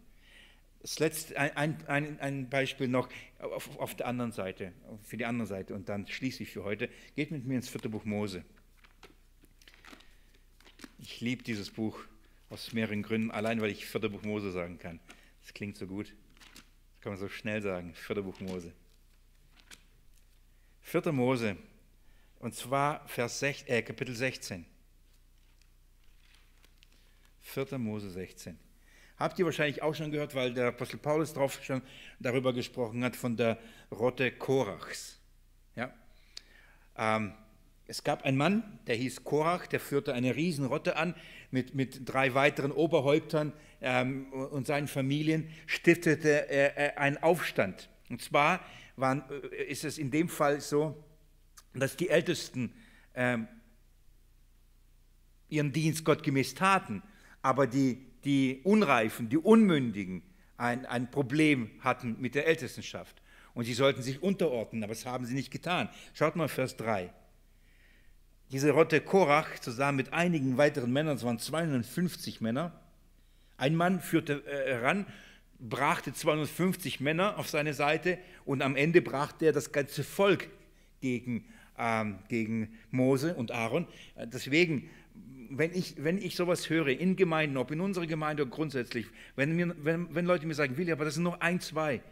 Das letzte, ein, ein, ein Beispiel noch auf, auf, der anderen Seite, für die andere Seite und dann schließe ich für heute. Geht mit mir ins vierte Buch Mose. Ich liebe dieses Buch aus mehreren Gründen, allein weil ich vierte Buch Mose sagen kann. Das klingt so gut. Das kann man so schnell sagen, vierte Buch Mose. 4. Mose, und zwar Vers 6, äh, Kapitel 16. 4. Mose 16. Habt ihr wahrscheinlich auch schon gehört, weil der Apostel Paulus drauf schon darüber gesprochen hat, von der Rotte Korachs. Ja? Ähm, es gab einen Mann, der hieß Korach, der führte eine Riesenrotte an mit, mit drei weiteren Oberhäuptern ähm, und seinen Familien, stiftete er einen Aufstand. Und zwar waren, äh, ist es in dem Fall so, dass die Ältesten äh, ihren Dienst gottgemäß taten, aber die, die Unreifen, die Unmündigen ein, ein Problem hatten mit der Ältestenschaft. Und sie sollten sich unterordnen, aber das haben sie nicht getan. Schaut mal Vers 3. Diese Rotte Korach zusammen mit einigen weiteren Männern, es waren 250 Männer, ein Mann führte äh, heran brachte 250 Männer auf seine Seite und am Ende brachte er das ganze Volk gegen, ähm, gegen Mose und Aaron. Deswegen, wenn ich, wenn ich sowas höre in Gemeinden, ob in unserer Gemeinde oder grundsätzlich, wenn, mir, wenn, wenn Leute mir sagen, Willi, aber das sind nur ein, zwei,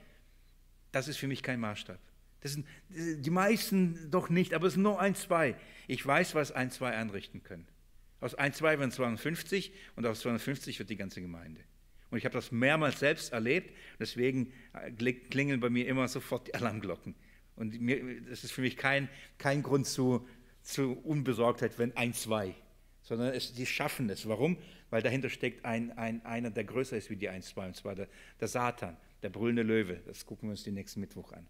das ist für mich kein Maßstab. Das sind die meisten doch nicht, aber es sind nur ein, zwei. Ich weiß, was ein, zwei anrichten können. Aus ein, zwei werden 250 und aus 250 wird die ganze Gemeinde. Und ich habe das mehrmals selbst erlebt, deswegen äh, klingeln bei mir immer sofort die Alarmglocken. Und mir, das ist für mich kein, kein Grund zu, zu Unbesorgtheit, wenn ein, zwei, sondern es, die schaffen es. Warum? Weil dahinter steckt ein, ein, einer, der größer ist wie die 1, 2, und zwar der, der Satan, der brüllende Löwe. Das gucken wir uns den nächsten Mittwoch an.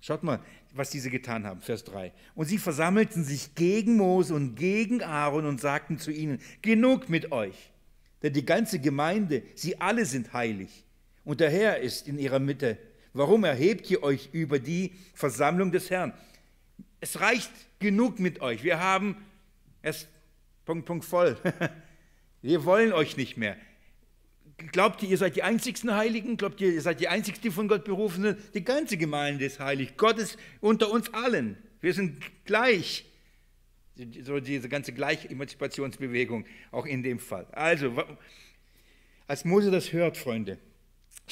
Schaut mal, was diese getan haben, Vers 3. Und sie versammelten sich gegen Mose und gegen Aaron und sagten zu ihnen, genug mit euch. Denn die ganze Gemeinde, sie alle sind heilig. Und der Herr ist in ihrer Mitte. Warum erhebt ihr euch über die Versammlung des Herrn? Es reicht genug mit euch. Wir haben es Punkt, Punkt voll. Wir wollen euch nicht mehr. Glaubt ihr, ihr seid die einzigsten Heiligen? Glaubt ihr, ihr seid die einzigsten, die von Gott berufen sind? Die ganze Gemeinde ist heilig. Gott ist unter uns allen. Wir sind gleich so diese ganze Gleichemanzipationsbewegung auch in dem Fall. Also, als Mose das hört, Freunde,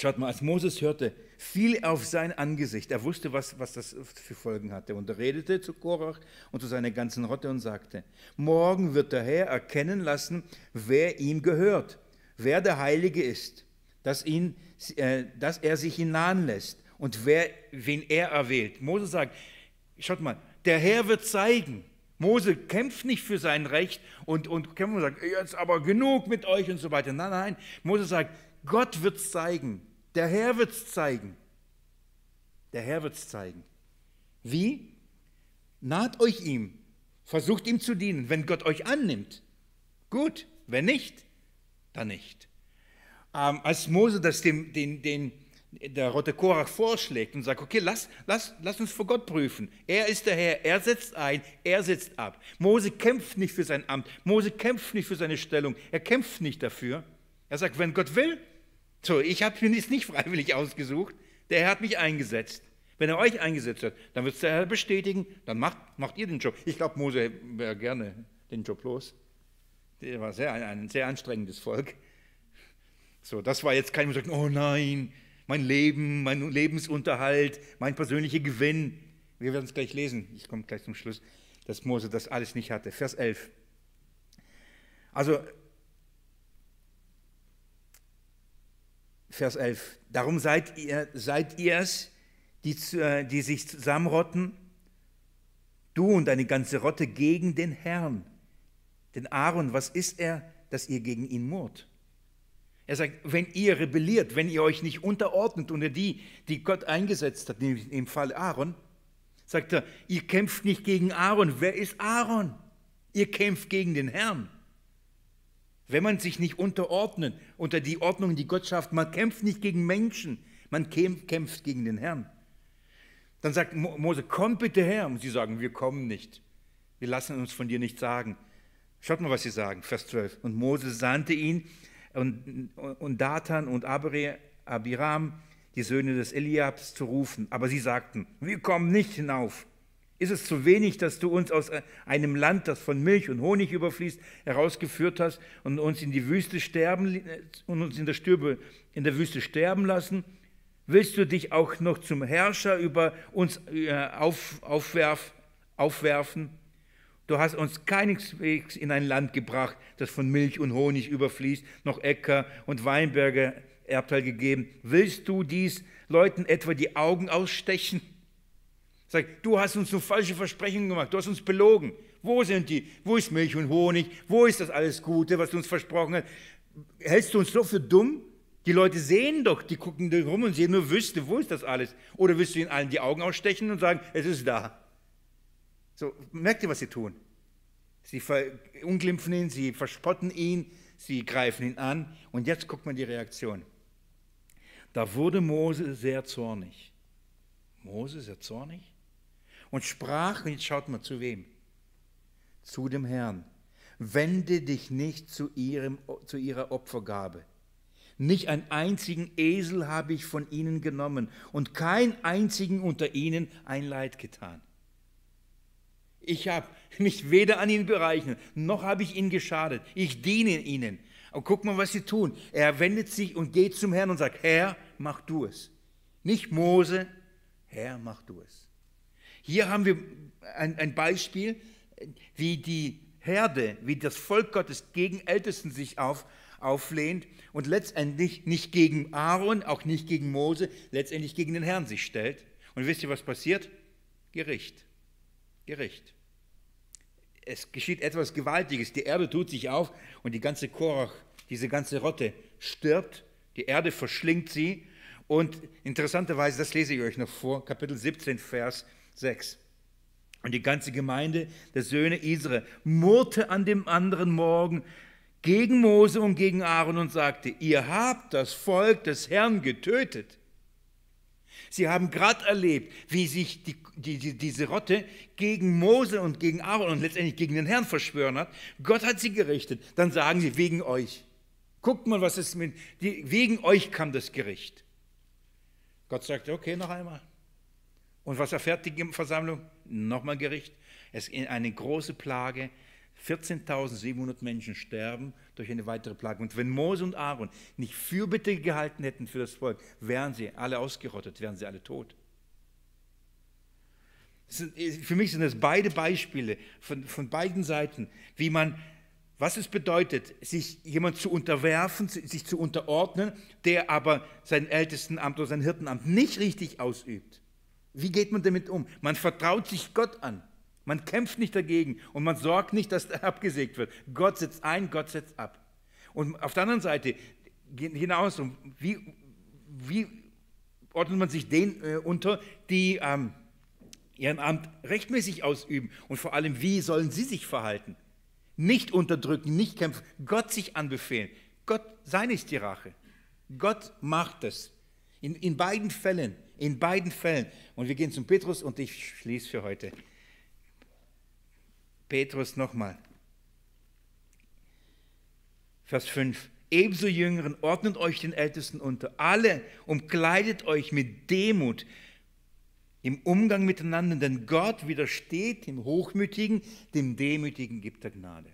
schaut mal, als Moses hörte, fiel auf sein Angesicht. Er wusste, was, was das für Folgen hatte. Und er redete zu Korach und zu seiner ganzen Rotte und sagte, morgen wird der Herr erkennen lassen, wer ihm gehört, wer der Heilige ist, dass, ihn, äh, dass er sich ihn nahen lässt und wer, wen er erwählt. Mose sagt, schaut mal, der Herr wird zeigen. Mose kämpft nicht für sein Recht und, und kämpft und sagt, jetzt aber genug mit euch und so weiter. Nein, nein, Mose sagt, Gott wird es zeigen. Der Herr wird es zeigen. Der Herr wird es zeigen. Wie? Naht euch ihm, versucht ihm zu dienen. Wenn Gott euch annimmt, gut. Wenn nicht, dann nicht. Ähm, als Mose das dem, den, den, der Rote Korach vorschlägt und sagt, okay, lass, lass, lass uns vor Gott prüfen. Er ist der Herr, er setzt ein, er setzt ab. Mose kämpft nicht für sein Amt, Mose kämpft nicht für seine Stellung, er kämpft nicht dafür. Er sagt, wenn Gott will, so, ich habe mir das nicht freiwillig ausgesucht, der Herr hat mich eingesetzt. Wenn er euch eingesetzt hat, dann wird es der Herr bestätigen, dann macht, macht ihr den Job. Ich glaube, Mose wäre gerne den Job los. Der war sehr, ein sehr anstrengendes Volk. So, das war jetzt kein, sagt, oh nein, mein Leben, mein Lebensunterhalt, mein persönlicher Gewinn. Wir werden es gleich lesen, ich komme gleich zum Schluss, dass Mose das alles nicht hatte. Vers 11. Also, Vers 11. Darum seid ihr, seid es, die, die sich zusammenrotten, du und deine ganze Rotte gegen den Herrn. Denn Aaron, was ist er, dass ihr gegen ihn murrt? Er sagt, wenn ihr rebelliert, wenn ihr euch nicht unterordnet unter die, die Gott eingesetzt hat, im Fall Aaron, sagt er, ihr kämpft nicht gegen Aaron. Wer ist Aaron? Ihr kämpft gegen den Herrn. Wenn man sich nicht unterordnet unter die Ordnung, die Gott schafft, man kämpft nicht gegen Menschen, man kämpft gegen den Herrn. Dann sagt Mose, komm bitte her. Und sie sagen, wir kommen nicht. Wir lassen uns von dir nicht sagen. Schaut mal, was sie sagen, Vers 12. Und Mose sandte ihn und, und Datan und Abiram, die Söhne des Eliabs, zu rufen. Aber sie sagten, wir kommen nicht hinauf. Ist es zu wenig, dass du uns aus einem Land, das von Milch und Honig überfließt, herausgeführt hast und uns in die Wüste sterben und uns in der Stürbe in der Wüste sterben lassen? Willst du dich auch noch zum Herrscher über uns äh, auf, aufwerf, aufwerfen? Du hast uns keineswegs in ein Land gebracht, das von Milch und Honig überfließt, noch Äcker und Weinberge Erbteil gegeben. Willst du dies Leuten etwa die Augen ausstechen? Sag, du hast uns so falsche Versprechungen gemacht, du hast uns belogen. Wo sind die? Wo ist Milch und Honig? Wo ist das alles Gute, was du uns versprochen hast? Hältst du uns so für dumm? Die Leute sehen doch, die gucken rum und sehen nur Wüste, wo ist das alles? Oder willst du ihnen allen die Augen ausstechen und sagen, es ist da? So, merkt ihr, was sie tun? Sie verunglimpfen ihn, sie verspotten ihn, sie greifen ihn an. Und jetzt guckt man die Reaktion. Da wurde Mose sehr zornig. Mose sehr zornig und sprach, und jetzt schaut mal zu wem? Zu dem Herrn. Wende dich nicht zu, ihrem, zu ihrer Opfergabe. Nicht einen einzigen Esel habe ich von ihnen genommen und kein einzigen unter ihnen ein Leid getan. Ich habe mich weder an ihnen bereichert, noch habe ich ihnen geschadet. Ich diene ihnen. Und guck mal, was sie tun. Er wendet sich und geht zum Herrn und sagt, Herr, mach du es. Nicht Mose, Herr, mach du es. Hier haben wir ein, ein Beispiel, wie die Herde, wie das Volk Gottes gegen Ältesten sich auf, auflehnt und letztendlich nicht gegen Aaron, auch nicht gegen Mose, letztendlich gegen den Herrn sich stellt. Und wisst ihr, was passiert? Gericht. Gericht es geschieht etwas Gewaltiges. Die Erde tut sich auf und die ganze Korach, diese ganze Rotte stirbt. Die Erde verschlingt sie. Und interessanterweise, das lese ich euch noch vor, Kapitel 17, Vers 6. Und die ganze Gemeinde der Söhne Israel murrte an dem anderen Morgen gegen Mose und gegen Aaron und sagte, ihr habt das Volk des Herrn getötet. Sie haben gerade erlebt, wie sich die, die, die, diese Rotte gegen Mose und gegen Aaron und letztendlich gegen den Herrn verschwören hat. Gott hat sie gerichtet. Dann sagen sie, wegen euch. Guckt mal, was ist mit, wegen euch kam das Gericht. Gott sagte, okay, noch einmal. Und was erfährt die Versammlung? Nochmal Gericht. Es ist eine große Plage. 14.700 Menschen sterben durch eine weitere Plage. Und wenn Mose und Aaron nicht Fürbitte gehalten hätten für das Volk, wären sie alle ausgerottet, wären sie alle tot. Sind, für mich sind das beide Beispiele von, von beiden Seiten, wie man was es bedeutet, sich jemand zu unterwerfen, sich zu unterordnen, der aber sein Ältestenamt oder sein Hirtenamt nicht richtig ausübt. Wie geht man damit um? Man vertraut sich Gott an. Man kämpft nicht dagegen und man sorgt nicht, dass er abgesägt wird. Gott setzt ein, Gott setzt ab. Und auf der anderen Seite, genauso, wie, wie ordnet man sich denen äh, unter, die ähm, ihren Amt rechtmäßig ausüben? Und vor allem, wie sollen sie sich verhalten? Nicht unterdrücken, nicht kämpfen, Gott sich anbefehlen. Gott, sein ist die Rache. Gott macht es. In, in beiden Fällen, in beiden Fällen. Und wir gehen zum Petrus und ich schließe für heute. Petrus nochmal. Vers 5. Ebenso Jüngeren, ordnet euch den Ältesten unter. Alle umkleidet euch mit Demut im Umgang miteinander, denn Gott widersteht dem Hochmütigen, dem Demütigen gibt er Gnade.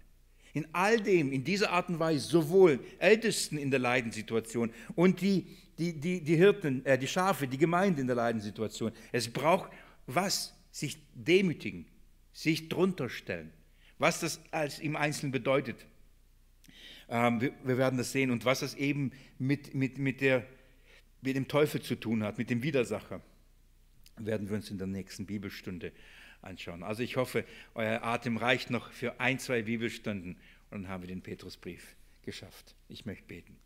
In all dem, in dieser Art und Weise, sowohl Ältesten in der Leidenssituation und die, die, die, die Hirten, äh, die Schafe, die Gemeinde in der Leidenssituation. Es braucht was? Sich demütigen, sich drunter stellen. Was das als im Einzelnen bedeutet, ähm, wir, wir, werden das sehen und was das eben mit, mit, mit, der, mit dem Teufel zu tun hat, mit dem Widersacher werden wir uns in der nächsten Bibelstunde anschauen. Also ich hoffe, euer Atem reicht noch für ein, zwei Bibelstunden und dann haben wir den Petrusbrief geschafft. Ich möchte beten.